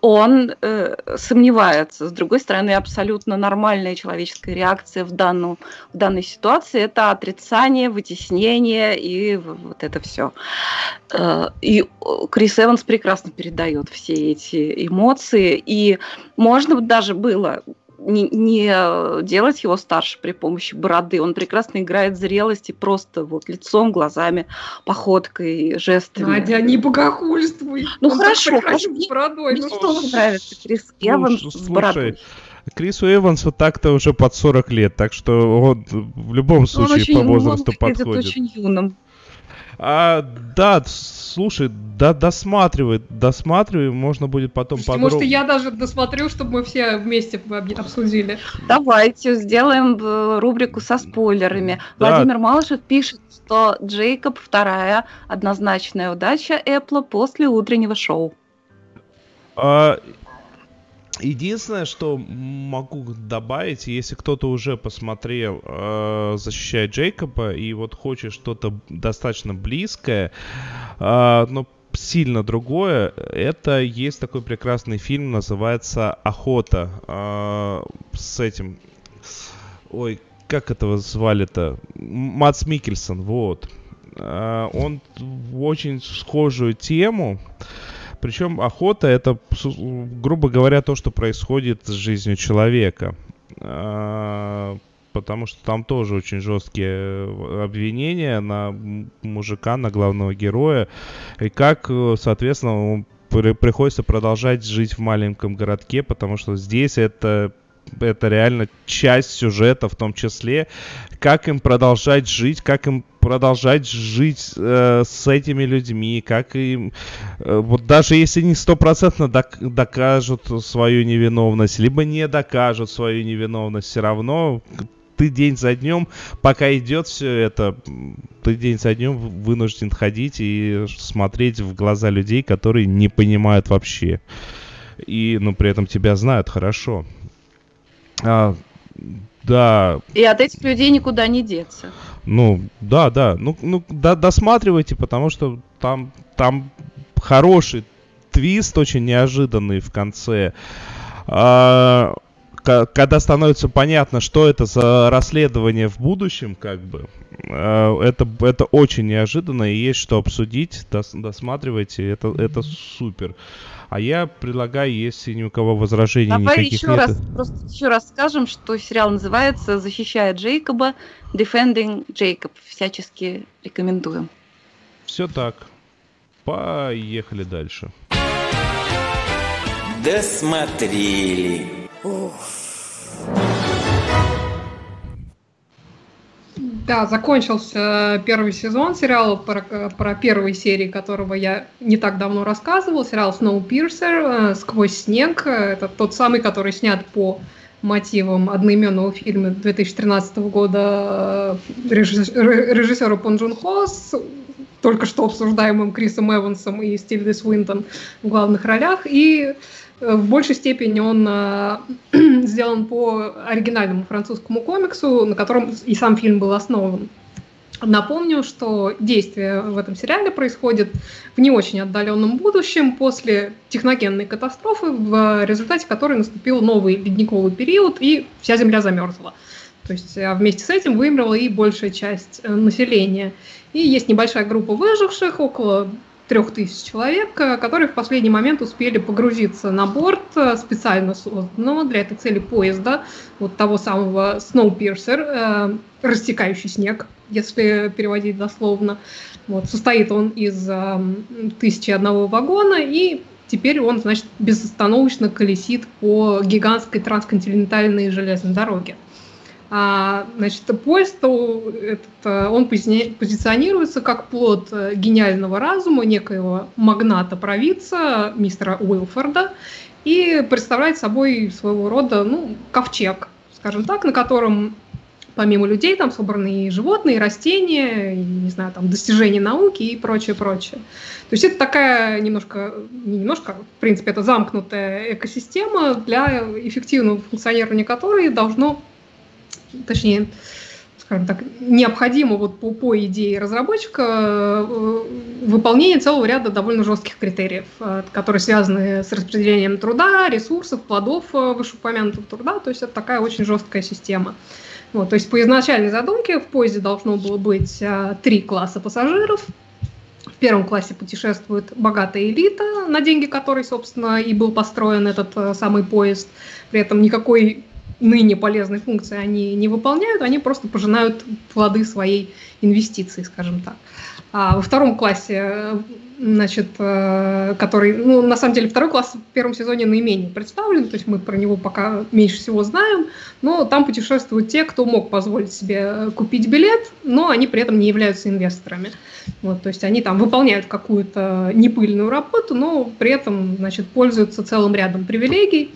он э, сомневается. С другой стороны, абсолютно нормальная человеческая реакция в, данном, в данной ситуации – это отрицание, вытеснение и вот это все. Э, и Крис Эванс прекрасно передает все эти эмоции. И можно даже было не, не э, делать его старше при помощи бороды. Он прекрасно играет зрелости просто вот лицом, глазами, походкой, жестами. Надя, не богохульствуй. Ну Он хорошо, хорошо. С бородой. Мне ну, тоже нравится Крис Эванс слушай, с бородой. Крису Эвансу так-то уже под 40 лет, так что он в любом случае по возрасту подходит. Он очень юным. А, да, слушай, да, досматривай, досматривай, можно будет потом подробно. Может, я даже досмотрю, чтобы мы все вместе обсудили. Давайте сделаем э, рубрику со спойлерами. Да. Владимир Малышев пишет, что Джейкоб вторая однозначная удача Apple после утреннего шоу. А, Единственное, что могу добавить, если кто-то уже посмотрел э, «Защищая Джейкоба» и вот хочет что-то достаточно близкое, э, но сильно другое, это есть такой прекрасный фильм, называется «Охота» э, с этим... Ой, как этого звали-то? Мац Микельсон, вот. Э, он очень схожую тему... Причем охота это, грубо говоря, то, что происходит с жизнью человека. А, потому что там тоже очень жесткие обвинения на мужика, на главного героя. И как, соответственно, приходится продолжать жить в маленьком городке, потому что здесь это это реально часть сюжета в том числе, как им продолжать жить, как им продолжать жить э, с этими людьми, как им, э, вот даже если не стопроцентно док докажут свою невиновность, либо не докажут свою невиновность, все равно ты день за днем, пока идет все это, ты день за днем вынужден ходить и смотреть в глаза людей, которые не понимают вообще. И, ну, при этом тебя знают хорошо. А, да. И от этих людей никуда не деться. Ну, да, да. Ну, ну да, досматривайте, потому что там, там хороший твист, очень неожиданный в конце. А, когда становится понятно, что это за расследование в будущем, как бы, а, это, это очень неожиданно, и есть что обсудить, дос, досматривайте, это, это супер. А я предлагаю, если ни у кого возражений Давай никаких еще нет... раз, просто еще раз скажем, что сериал называется «Защищая Джейкоба», «Defending Jacob». Всячески рекомендуем. Все так. Поехали дальше. Досмотрели. Ух. Да, закончился первый сезон сериала про, про первые серии, которого я не так давно рассказывал. Сериал Snowpiercer э, «Сквозь снег». Это тот самый, который снят по мотивам одноименного фильма 2013 года э, режиссера Пон Джун Хо с только что обсуждаемым Крисом Эвансом и Стильдой Свинтон в главных ролях. И Э, в большей степени он э, (clears throat) сделан по оригинальному французскому комиксу, на котором и сам фильм был основан. Напомню, что действие в этом сериале происходит в не очень отдаленном будущем после техногенной катастрофы, в результате которой наступил новый ледниковый период и вся Земля замерзла. То есть а вместе с этим вымерла и большая часть э, населения. И есть небольшая группа выживших, около трех тысяч человек, э, которые в последний момент успели погрузиться на борт э, специально созданного для этой цели поезда, вот того самого Snowpiercer, э, растекающий снег, если переводить дословно. Вот, состоит он из э, тысячи одного вагона, и теперь он, значит, безостановочно колесит по гигантской трансконтинентальной железной дороге. А, значит, поезд, этот, э, он позиционируется как плод э, гениального разума некоего магната-провидца, мистера Уилфорда, и представляет собой своего рода ну, ковчег, скажем так, на котором помимо людей там собраны и животные, и растения, и, не знаю, там достижения науки и прочее, прочее. То есть это такая немножко, не немножко, в принципе, это замкнутая экосистема, для эффективного функционирования которой должно, точнее, скажем так, необходимо вот по, по идее разработчика э, выполнение целого ряда довольно жестких критериев, э, которые связаны с распределением труда, ресурсов, плодов э, вышеупомянутого труда. То есть это такая очень жесткая система. Вот, то есть по изначальной задумке в поезде должно было быть три класса пассажиров. В первом классе путешествует богатая элита, на деньги которой, собственно, и был построен этот самый поезд. При этом никакой ныне полезной функции они не выполняют, они просто пожинают плоды своей инвестиции, скажем так. А во втором классе, значит, э, который, ну, на самом деле, второй класс в первом сезоне наименее представлен, то есть мы про него пока меньше всего знаем, но там путешествуют те, кто мог позволить себе купить билет, но они при этом не являются инвесторами. Вот, то есть они там выполняют какую-то непыльную работу, но при этом, значит, пользуются целым рядом привилегий,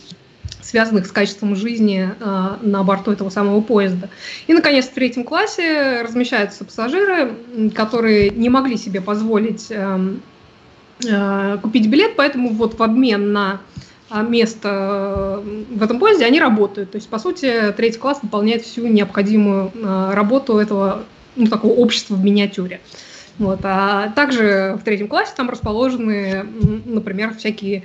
связанных с качеством жизни э, на борту этого самого поезда. И, наконец, в третьем классе размещаются пассажиры, которые не могли себе позволить э, э, купить билет, поэтому вот в обмен на место в этом поезде они работают. То есть, по сути, третий класс выполняет всю необходимую работу этого ну, такого общества в миниатюре. Вот. А также в третьем классе там расположены, например, всякие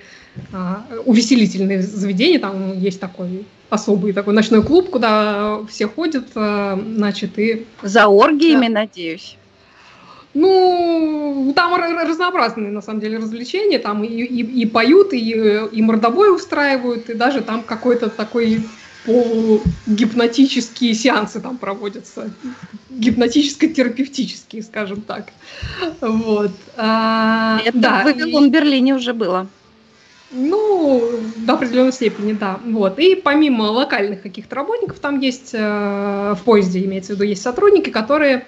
увеселительные заведения, там есть такой особый такой ночной клуб, куда все ходят, а, значит, и... За оргиями, да. надеюсь. Ну, там разнообразные, на самом деле, развлечения. Там и, и, и поют, и, и мордобой устраивают, и даже там какой-то такой полугипнотические сеансы там проводятся. Гипнотическо-терапевтические, скажем так. Вот. А, Это да. в Вавилон Берлине уже было. Ну, до определенной степени, да. Вот. И помимо локальных каких-то работников, там есть э, в поезде, имеется в виду, есть сотрудники, которые,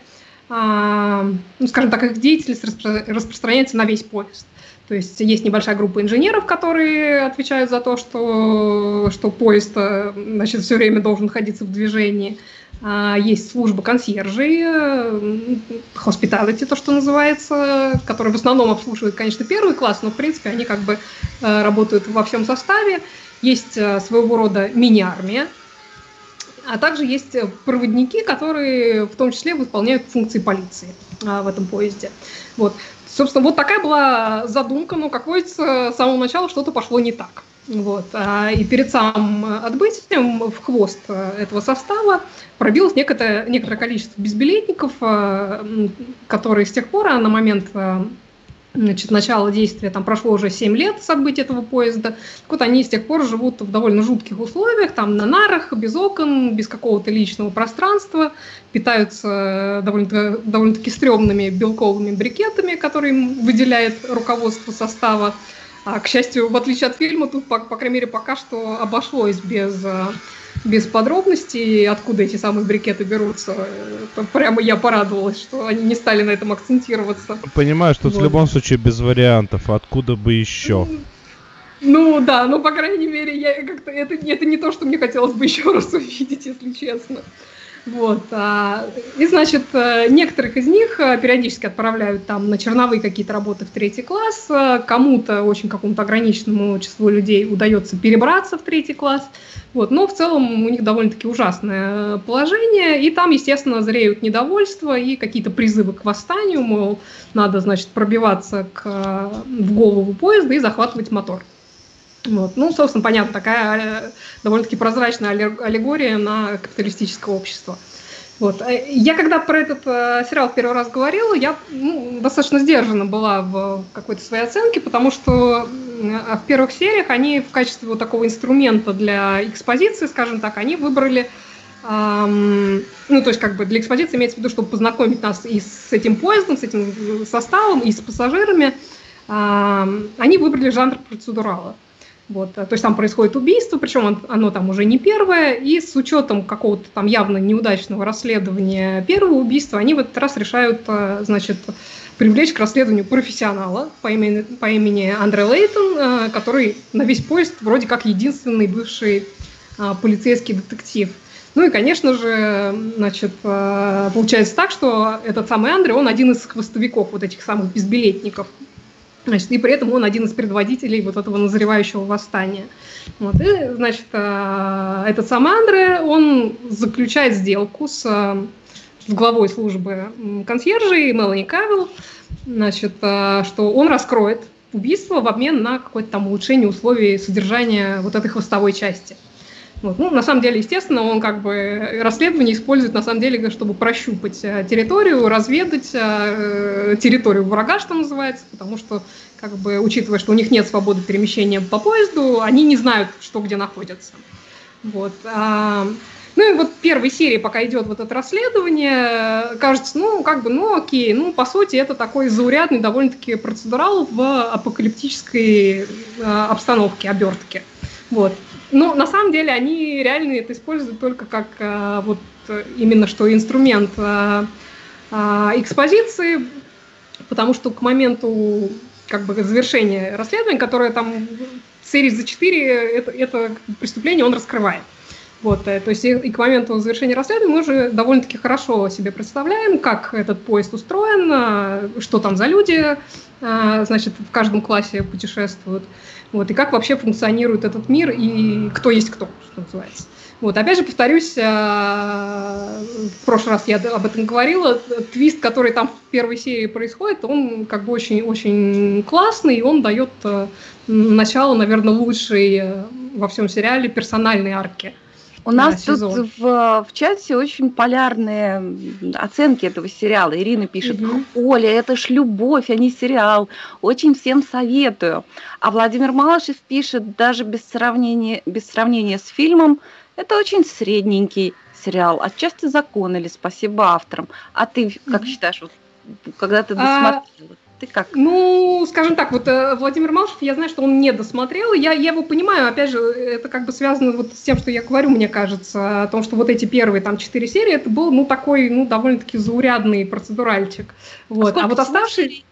э, ну, скажем так, их деятельность распро- распространяется на весь поезд. То есть есть небольшая группа инженеров, которые отвечают за то, что, что поезд э, значит, все время должен находиться в движении. А, есть служба консьержей, hospitality, то, что называется, которая в основном обслуживает, конечно, первый класс, но, в принципе, они как бы э, работают во всем составе. Есть э, своего рода мини-армия, а также есть проводники, которые в том числе выполняют функции полиции в этом поезде. Вот. Собственно, вот такая была задумка, но, как водится, с самого начала что-то пошло не так. Вот. А, и перед самым отбытием в хвост этого состава пробилось некоторое, некоторое количество безбилетников, а, которые с тех пор, а на момент значит, начала действия, там прошло уже 7 лет с отбытия этого поезда. Так вот, они с тех пор живут в довольно жутких условиях, там на нарах, без окон, без какого-то личного пространства, питаются довольно-таки, довольно-таки стрёмными белковыми брикетами, которые им выделяет руководство состава. А, к счастью, в отличие от фильма, тут, по, по крайней мере, пока что обошлось без, а, без подробностей, откуда эти самые брикеты берутся. Это прямо я порадовалась, что они не стали на этом акцентироваться. Понимаю, что вот. в любом случае без вариантов, откуда бы еще. Ну да, ну по крайней мере, я как-то это, это не то, что мне хотелось бы еще раз увидеть, если честно. Вот. А, и, значит, э, некоторых из них э, периодически отправляют там на черновые какие-то работы в третий класс. Э, кому-то, очень какому-то ограниченному числу людей удается перебраться в третий класс. Вот. Но в целом у них довольно-таки ужасное положение. И там, естественно, зреют недовольства и какие-то призывы к восстанию. Мол, надо, значит, пробиваться к, в голову поезда и захватывать мотор. Вот. Ну, собственно, понятно, такая э, довольно-таки прозрачная аллегория на капиталистическое общество. Вот. Э, я когда про этот э, сериал первый раз говорила, я ну, достаточно сдержана была в какой-то своей оценке, потому что в первых сериях они в качестве вот такого инструмента для экспозиции, скажем так, они выбрали эм, ну, то есть, как бы для экспозиции имеется в виду, чтобы познакомить нас и с этим поездом, с этим составом, и с пассажирами, эм, они выбрали жанр процедурала. Вот, то есть там происходит убийство, причем оно там уже не первое, и с учетом какого-то там явно неудачного расследования первого убийства, они в этот раз решают, э, значит, привлечь к расследованию профессионала по имени, по имени Андре Лейтон, э, который на весь поезд вроде как единственный бывший э, полицейский детектив. Ну и, конечно же, значит, э, получается так, что этот самый Андре, он один из хвостовиков вот этих самых безбилетников. Значит, и при этом он один из предводителей вот этого назревающего восстания. Вот, и, значит, э, этот самый Андре, он заключает сделку с, с главой службы консьержей Мелани Кавилл, значит, что он раскроет убийство в обмен на какое-то там улучшение условий содержания вот этой хвостовой части. Вот. Ну, на самом деле, естественно, он как бы расследование использует, на самом деле, чтобы прощупать э, территорию, разведать э, территорию врага, что называется, потому что, как бы, учитывая, что у них нет свободы перемещения по поезду, они не знают, что где находится. Вот. А, ну и вот в первой серии, пока идет вот это расследование, кажется, ну, как бы, ну, окей, ну, по сути, это такой заурядный довольно-таки процедурал в апокалиптической э, обстановке, обертке. Вот. Но на самом деле они реально это используют только как э, вот именно что инструмент э, экспозиции, потому что к моменту как бы завершения расследования, которое там серии за 4, это, это преступление он раскрывает. Вот, то есть и, к моменту завершения расследования мы уже довольно-таки хорошо себе представляем, как этот поезд устроен, что там за люди, значит, в каждом классе путешествуют, вот, и как вообще функционирует этот мир и кто есть кто, что называется. Вот, опять же, повторюсь, в прошлый раз я об этом говорила, твист, который там в первой серии происходит, он как бы очень-очень классный, и он дает начало, наверное, лучшей во всем сериале персональной арки у нас тут в, в чате очень полярные оценки этого сериала. Ирина пишет, угу. Оля, это ж любовь, а не сериал. Очень всем советую. А Владимир Малышев пишет, даже без сравнения, без сравнения с фильмом, это очень средненький сериал. Отчасти законали, спасибо авторам. А ты как угу. считаешь, вот, когда ты досмотрела? А... Ты как? Ну, скажем так, вот э, Владимир Малышев, я знаю, что он не досмотрел. Я, я его понимаю, опять же, это как бы связано вот с тем, что я говорю, мне кажется, о том, что вот эти первые там четыре серии, это был, ну, такой, ну, довольно-таки заурядный процедуральчик. Вот. А, а вот оставшиеся...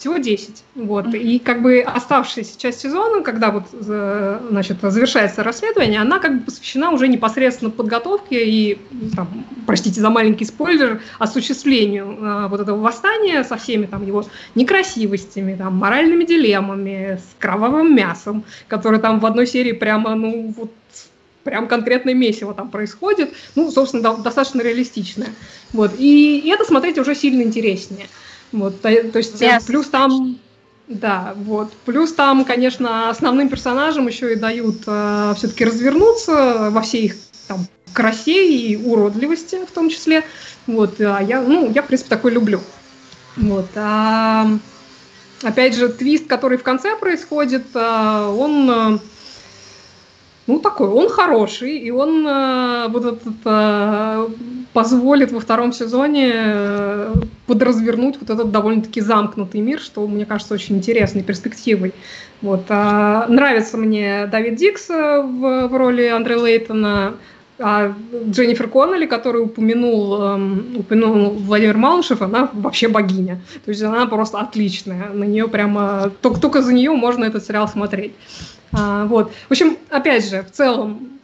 Всего 10. Вот. Mm-hmm. И как бы оставшаяся часть сезона, когда вот значит, завершается расследование, она как бы посвящена уже непосредственно подготовке и, там, простите за маленький спойлер, осуществлению э, вот этого восстания со всеми там его некрасивостями, там, моральными дилеммами, с кровавым мясом, которое там в одной серии прямо, ну, вот прям конкретное месиво там происходит, ну, собственно, до, достаточно реалистичное. Вот. И, и это смотреть уже сильно интереснее. Вот, то, то есть yes. плюс там, да, вот, плюс там, конечно, основным персонажам еще и дают э, все-таки развернуться во всей их там красе и уродливости в том числе. Вот, а я, ну, я, в принципе, такой люблю. Вот, а, опять же, твист, который в конце происходит, э, он ну, такой, он хороший, и он э, вот этот, э, позволит во втором сезоне э, подразвернуть вот этот довольно-таки замкнутый мир, что, мне кажется, очень интересной перспективой. Вот. А, нравится мне Давид Дикс э, в, в роли Андре Лейтона, а Дженнифер Коннелли, который упомянул, эм, упомянул Владимир Малышев, она вообще богиня. То есть она просто отличная. На нее прямо... Только, только за нее можно этот сериал смотреть. А, вот. В общем, опять же, в целом,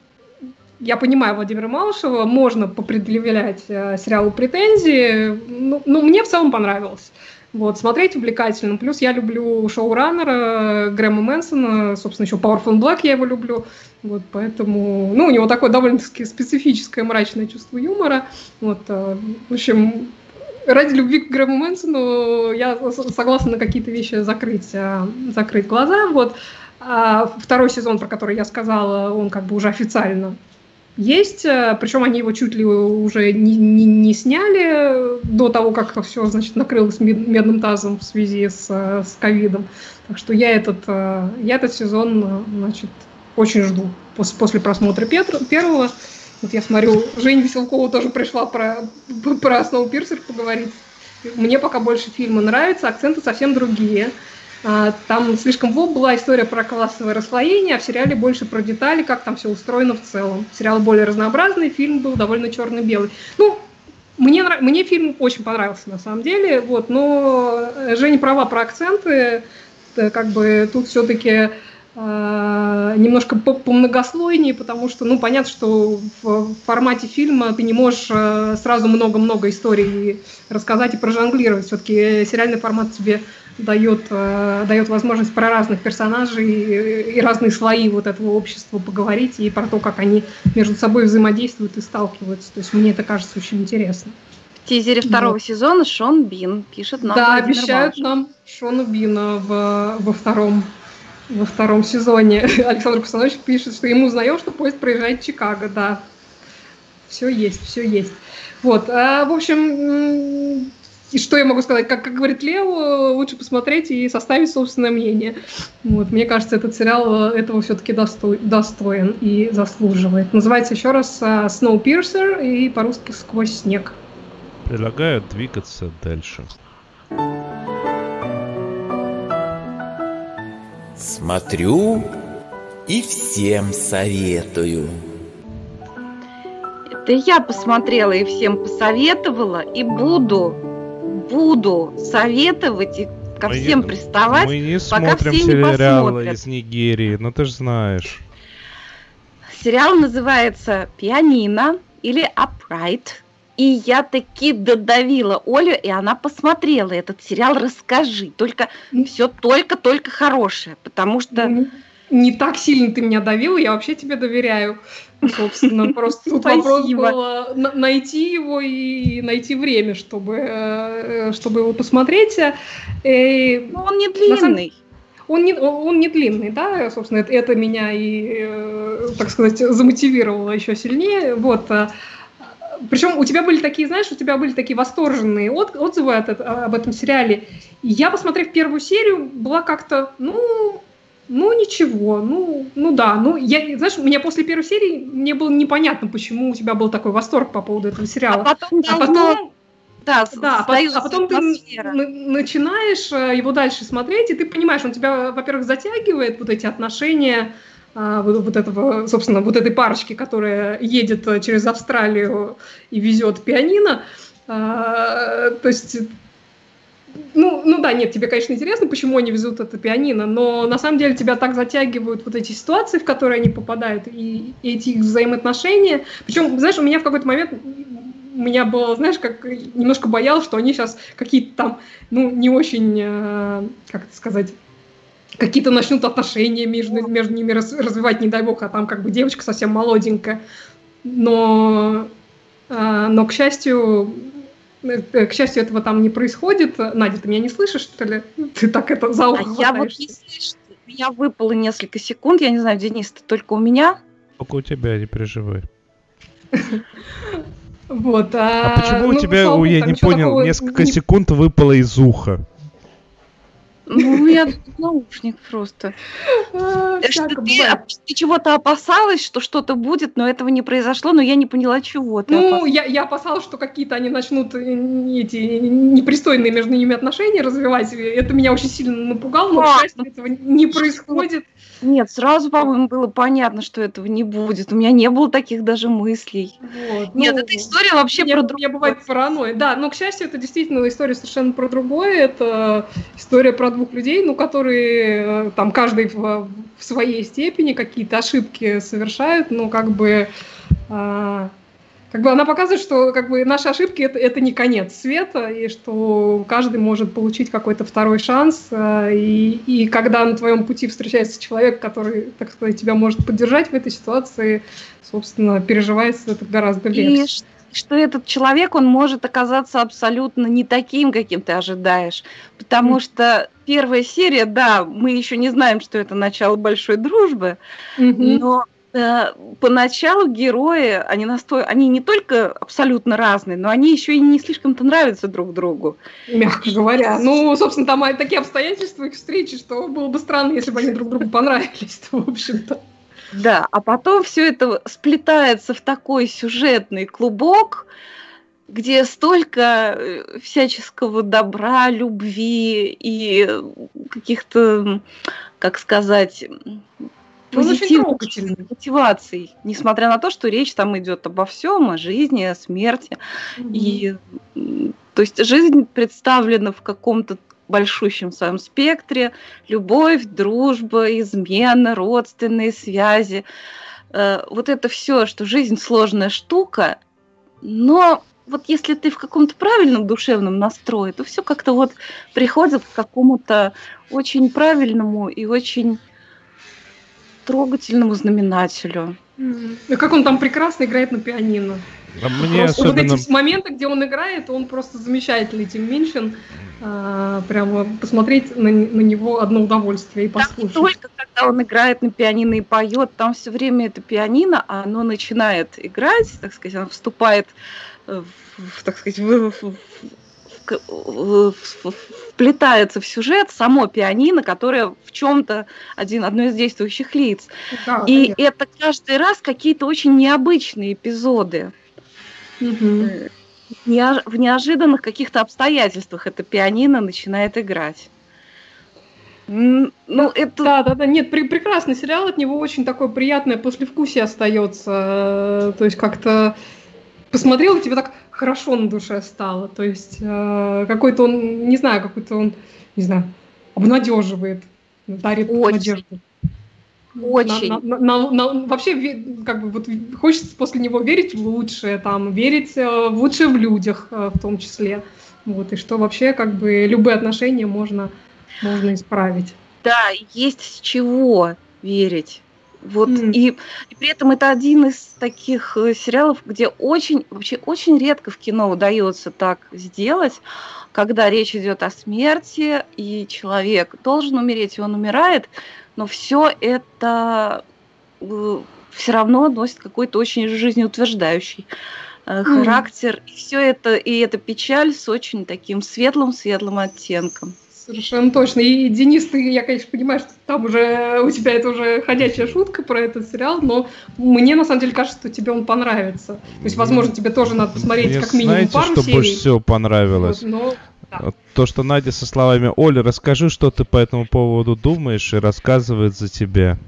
я понимаю Владимира Малышева, можно попредъявлять э, сериалу претензии, ну, ну, мне в целом понравилось. Вот, смотреть увлекательно. Плюс я люблю шоураннера Грэма Мэнсона, собственно, еще Powerful Black я его люблю. Вот, поэтому, ну, у него такое довольно-таки специфическое мрачное чувство юмора. Вот, э, в общем, ради любви к Грэму Мэнсону я согласна на какие-то вещи закрыть, э, закрыть глаза. Вот. А второй сезон, про который я сказала, он как бы уже официально есть, э, причем они его чуть ли уже не, не, не сняли до того, как все, значит, накрылось медным тазом в связи с, э, с ковидом. Так что я этот, э, я этот сезон, значит, очень жду после, после просмотра Петр, первого. Вот я смотрю, Женя Веселкова тоже пришла про, про Сноупирсер поговорить. Мне пока больше фильма нравится, акценты совсем другие. А, там слишком в была история про классовое расслоение, а в сериале больше про детали, как там все устроено в целом. Сериал более разнообразный, фильм был довольно черно-белый. Ну, мне, мне фильм очень понравился на самом деле, вот, но Женя права про акценты, как бы тут все-таки э, немножко помногослойнее, потому что, ну, понятно, что в формате фильма ты не можешь э, сразу много-много историй рассказать и прожонглировать. Все-таки сериальный формат тебе дает, э, дает возможность про разных персонажей и, разные слои вот этого общества поговорить и про то, как они между собой взаимодействуют и сталкиваются. То есть мне это кажется очень интересно. В тизере второго вот. сезона Шон Бин пишет нам. Да, обещают нам Шона Бина в, во втором во втором сезоне. (laughs) Александр Кусанович пишет, что ему узнаем, что поезд проезжает Чикаго, да. Все есть, все есть. Вот, а, в общем, и что я могу сказать? Как, как говорит Лео, лучше посмотреть и составить собственное мнение. Вот, мне кажется, этот сериал этого все-таки достой, достоин и заслуживает. Называется еще раз Snowpiercer и по-русски «Сквозь снег». Предлагаю двигаться дальше. Смотрю и всем советую. Это я посмотрела и всем посоветовала, и буду буду советовать и ко мы всем не, приставать, мы не пока смотрим все сериалы не из Нигерии, ну ты же знаешь. Сериал называется «Пианино» или «Upright». И я таки додавила Олю, и она посмотрела этот сериал. Расскажи. Только все только-только хорошее, потому что... Не так сильно ты меня давила, я вообще тебе доверяю. Собственно, (laughs) просто тут вопрос было найти его и найти время, чтобы, э, чтобы его посмотреть. И, Но он не длинный. Он не, он не длинный, да, собственно, это, это меня и, э, так сказать, замотивировало еще сильнее. Вот. Э, Причем у тебя были такие, знаешь, у тебя были такие восторженные от, отзывы от, об этом сериале. И я, посмотрев первую серию, была как-то, ну, ну, ничего, ну, ну да, ну, я, знаешь, у меня после первой серии мне было непонятно, почему у тебя был такой восторг по поводу этого сериала. А потом, а потом да, да а, а потом ты начинаешь э, его дальше смотреть, и ты понимаешь, он тебя, во-первых, затягивает вот эти отношения, а, вот, вот этого, собственно, вот этой парочки, которая едет э, через Австралию и везет пианино. А, то есть ну, ну да, нет, тебе, конечно, интересно, почему они везут это пианино, но на самом деле тебя так затягивают вот эти ситуации, в которые они попадают, и, и эти их взаимоотношения. Причем, знаешь, у меня в какой-то момент у меня было, знаешь, как немножко боялся, что они сейчас какие-то там, ну, не очень, э, как это сказать, какие-то начнут отношения между, между ними раз, развивать, не дай бог, а там как бы девочка совсем молоденькая. Но, э, но к счастью, к счастью, этого там не происходит. Надя, ты меня не слышишь, что ли? Ты так это за ухо а Я вот не слышу. У меня выпало несколько секунд. Я не знаю, Денис, это только у меня? Только у тебя, не переживай. (laughs) Вот. А, а почему ну, у тебя, я не понял, несколько не... секунд выпало из уха? Ну, у меня наушник просто. А, что ты, ты чего-то опасалась, что что-то будет, но этого не произошло, но я не поняла, чего ты Ну, я, я опасалась, что какие-то они начнут э, эти непристойные между ними отношения развивать. Это меня очень сильно напугало, но, к счастью, этого не происходит. Нет, сразу, по-моему, было понятно, что этого не будет. У меня не было таких даже мыслей. Вот, Нет, ну, эта история вообще мне, про другое. Мне бывает паранойя. Да, но, к счастью, это действительно история совершенно про другое. Это история про двух людей, ну, которые э, там каждый в, в своей степени какие-то ошибки совершают, но как бы... А, как бы она показывает, что как бы наши ошибки это, это не конец света, и что каждый может получить какой-то второй шанс. Э, и, и когда на твоем пути встречается человек, который, так сказать, тебя может поддержать в этой ситуации, собственно, переживается это гораздо легче. И что этот человек, он может оказаться абсолютно не таким, каким ты ожидаешь. Потому mm. что первая серия, да, мы еще не знаем, что это начало большой дружбы, mm-hmm. но Э, поначалу герои, они, настой... они не только абсолютно разные, но они еще и не слишком-то нравятся друг другу. Мягко говоря. Ну, собственно, там такие обстоятельства их встречи, что было бы странно, если бы они друг другу (laughs) понравились, в общем-то. Да, а потом все это сплетается в такой сюжетный клубок, где столько э, всяческого добра, любви и каких-то, как сказать, позитивных мотиваций, несмотря на то, что речь там идет обо всем, о жизни, о смерти. Mm-hmm. И то есть жизнь представлена в каком-то большущем своем спектре. Любовь, дружба, измена, родственные связи. Э, вот это все, что жизнь сложная штука, но вот если ты в каком-то правильном душевном настрое, то все как-то вот приходит к какому-то очень правильному и очень трогательному знаменателю. Mm. как он там прекрасно играет на пианино. А мне просто особенно... Вот эти моменты, где он играет, он просто замечательный, Тим Минчин. А, прямо посмотреть на, на него одно удовольствие и послушать. Там только когда он играет на пианино и поет, там все время это пианино, а оно начинает играть, так сказать, оно вступает, в, так сказать, в, в, в, в, вплетается в сюжет само пианино, которое в чем-то один, одно из действующих лиц. Да, и конечно. это каждый раз какие-то очень необычные эпизоды. Угу. В неожиданных каких-то обстоятельствах это пианино начинает играть. Ну, это... Да, да, да. Нет, при, прекрасный сериал, от него очень такое приятное послевкусие остается. То есть как-то посмотрел, и тебе так хорошо на душе стало. То есть э, какой-то он, не знаю, какой-то он, не знаю, обнадеживает, дарит очень. надежду. Очень. На, на, на, на, вообще, как бы, вот хочется после него верить в лучшее, там, верить э, в лучшее в людях э, в том числе. Вот, и что вообще, как бы, любые отношения можно, можно исправить. Да, есть с чего верить. Вот mm. и, и при этом это один из таких э, сериалов, где очень вообще очень редко в кино удается так сделать, когда речь идет о смерти и человек должен умереть, и он умирает, но все это э, все равно носит какой-то очень жизнеутверждающий э, характер. Mm. И все это, и эта печаль с очень таким светлым-светлым оттенком. Совершенно точно. И, Денис, ты, я, конечно, понимаю, что там уже у тебя это уже ходячая шутка про этот сериал, но мне, на самом деле, кажется, что тебе он понравится. То есть, возможно, тебе тоже надо посмотреть мне как минимум знаете, пару что серий. больше всего понравилось? Вот, но. То, что Надя со словами «Оля, расскажи, что ты по этому поводу думаешь» и рассказывает за тебя.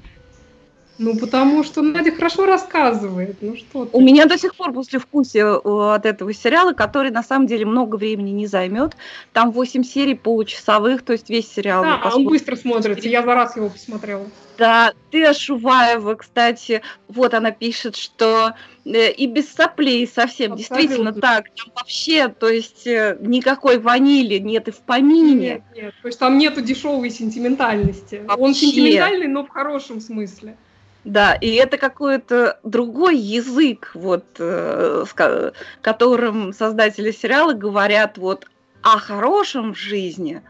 Ну, потому что Надя хорошо рассказывает. Ну что ты. У меня до сих пор после вкусия э, от этого сериала, который на самом деле много времени не займет. Там 8 серий получасовых, то есть весь сериал. Да, он быстро смотрится. Я за раз его посмотрела. Да, ты Шуваева, кстати, вот она пишет, что э, и без соплей совсем, Абсолютно. действительно так. Там вообще, то есть э, никакой ванили нет и в помине. Нет, нет, то есть там нету дешевой сентиментальности. Вообще. Он сентиментальный, но в хорошем смысле. Да, и это какой-то другой язык, вот, э, с которым создатели сериала говорят вот о хорошем в жизни,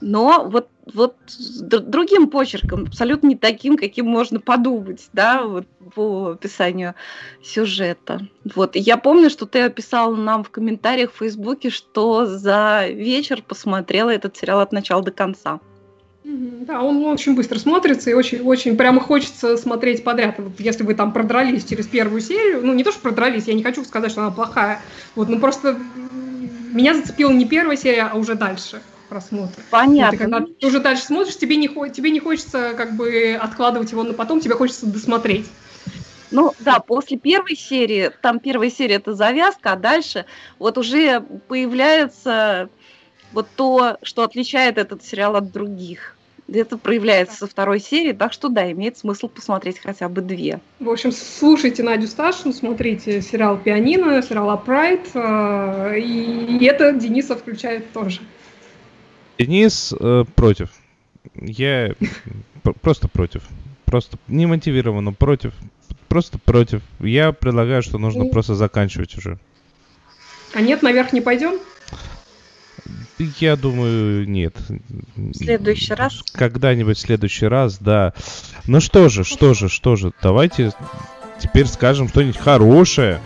но вот, вот другим почерком, абсолютно не таким, каким можно подумать, да, вот по описанию сюжета. Вот, и я помню, что ты описал нам в комментариях в Фейсбуке, что за вечер посмотрела этот сериал от начала до конца. Да, он очень быстро смотрится и очень, очень прямо хочется смотреть подряд. Вот если вы там продрались через первую серию, ну не то, что продрались, я не хочу сказать, что она плохая, вот, ну просто меня зацепила не первая серия, а уже дальше просмотр. Понятно. Вот, когда ты уже дальше смотришь, тебе не, тебе не хочется как бы откладывать его на потом, тебе хочется досмотреть. Ну да, после первой серии, там первая серия это завязка, а дальше вот уже появляется вот то, что отличает этот сериал от других. Это проявляется со второй серии, так что да, имеет смысл посмотреть хотя бы две. В общем, слушайте Надю Сташину, смотрите сериал «Пианино», сериал «Апрайт», э, и это Дениса включает тоже. Денис э, против. Я просто против. Просто не мотивированно против. Просто против. Я предлагаю, что нужно просто заканчивать уже. А нет, наверх не пойдем? Я думаю, нет. В следующий раз? Когда-нибудь в следующий раз, да. Ну что же, что же, что же, давайте теперь скажем что-нибудь хорошее.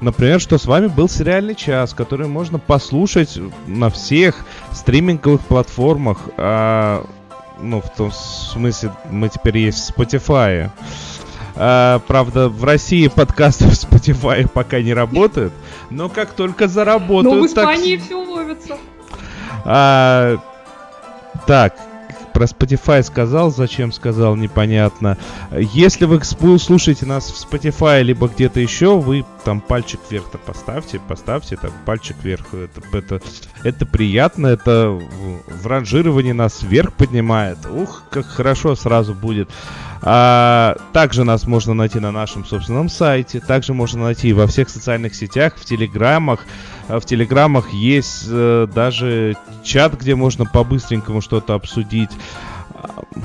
Например, что с вами был сериальный час, который можно послушать на всех стриминговых платформах. А, ну, в том смысле, мы теперь есть в Spotify. А, правда, в России подкасты в Spotify пока не работают, но как только заработают... Но в Испании так... все ловится. А, так, про Spotify сказал, зачем сказал, непонятно. Если вы слушаете нас в Spotify, либо где-то еще, вы там пальчик вверх-то поставьте, поставьте там пальчик вверх. Это, это, это приятно, это в ранжировании нас вверх поднимает. Ух, как хорошо сразу будет. А, также нас можно найти на нашем собственном сайте, также можно найти во всех социальных сетях, в телеграммах. А в телеграммах есть э, даже чат, где можно по-быстренькому что-то обсудить.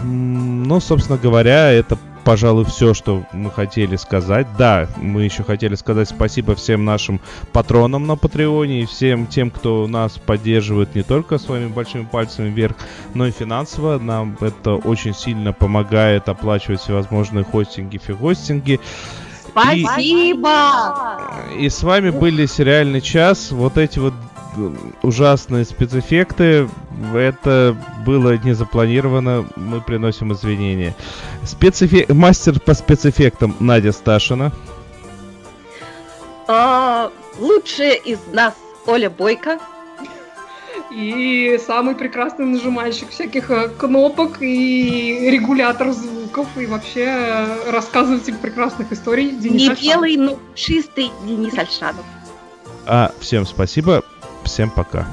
Ну, собственно говоря, это пожалуй, все, что мы хотели сказать. Да, мы еще хотели сказать спасибо всем нашим патронам на Патреоне и всем тем, кто нас поддерживает не только своими большими пальцами вверх, но и финансово. Нам это очень сильно помогает оплачивать всевозможные хостинги, фигостинги. Спасибо! И, и с вами были сериальный час. Вот эти вот ужасные спецэффекты. Это было не запланировано. Мы приносим извинения. Спецэффе... Мастер по спецэффектам Надя Сташина. А, лучшая из нас Оля Бойко. И самый прекрасный нажимальщик всяких э, кнопок и регулятор звуков и вообще э, рассказыватель прекрасных историй Денис Не Альшанов. белый, но чистый Денис Альшанов. А, всем спасибо. Всем пока.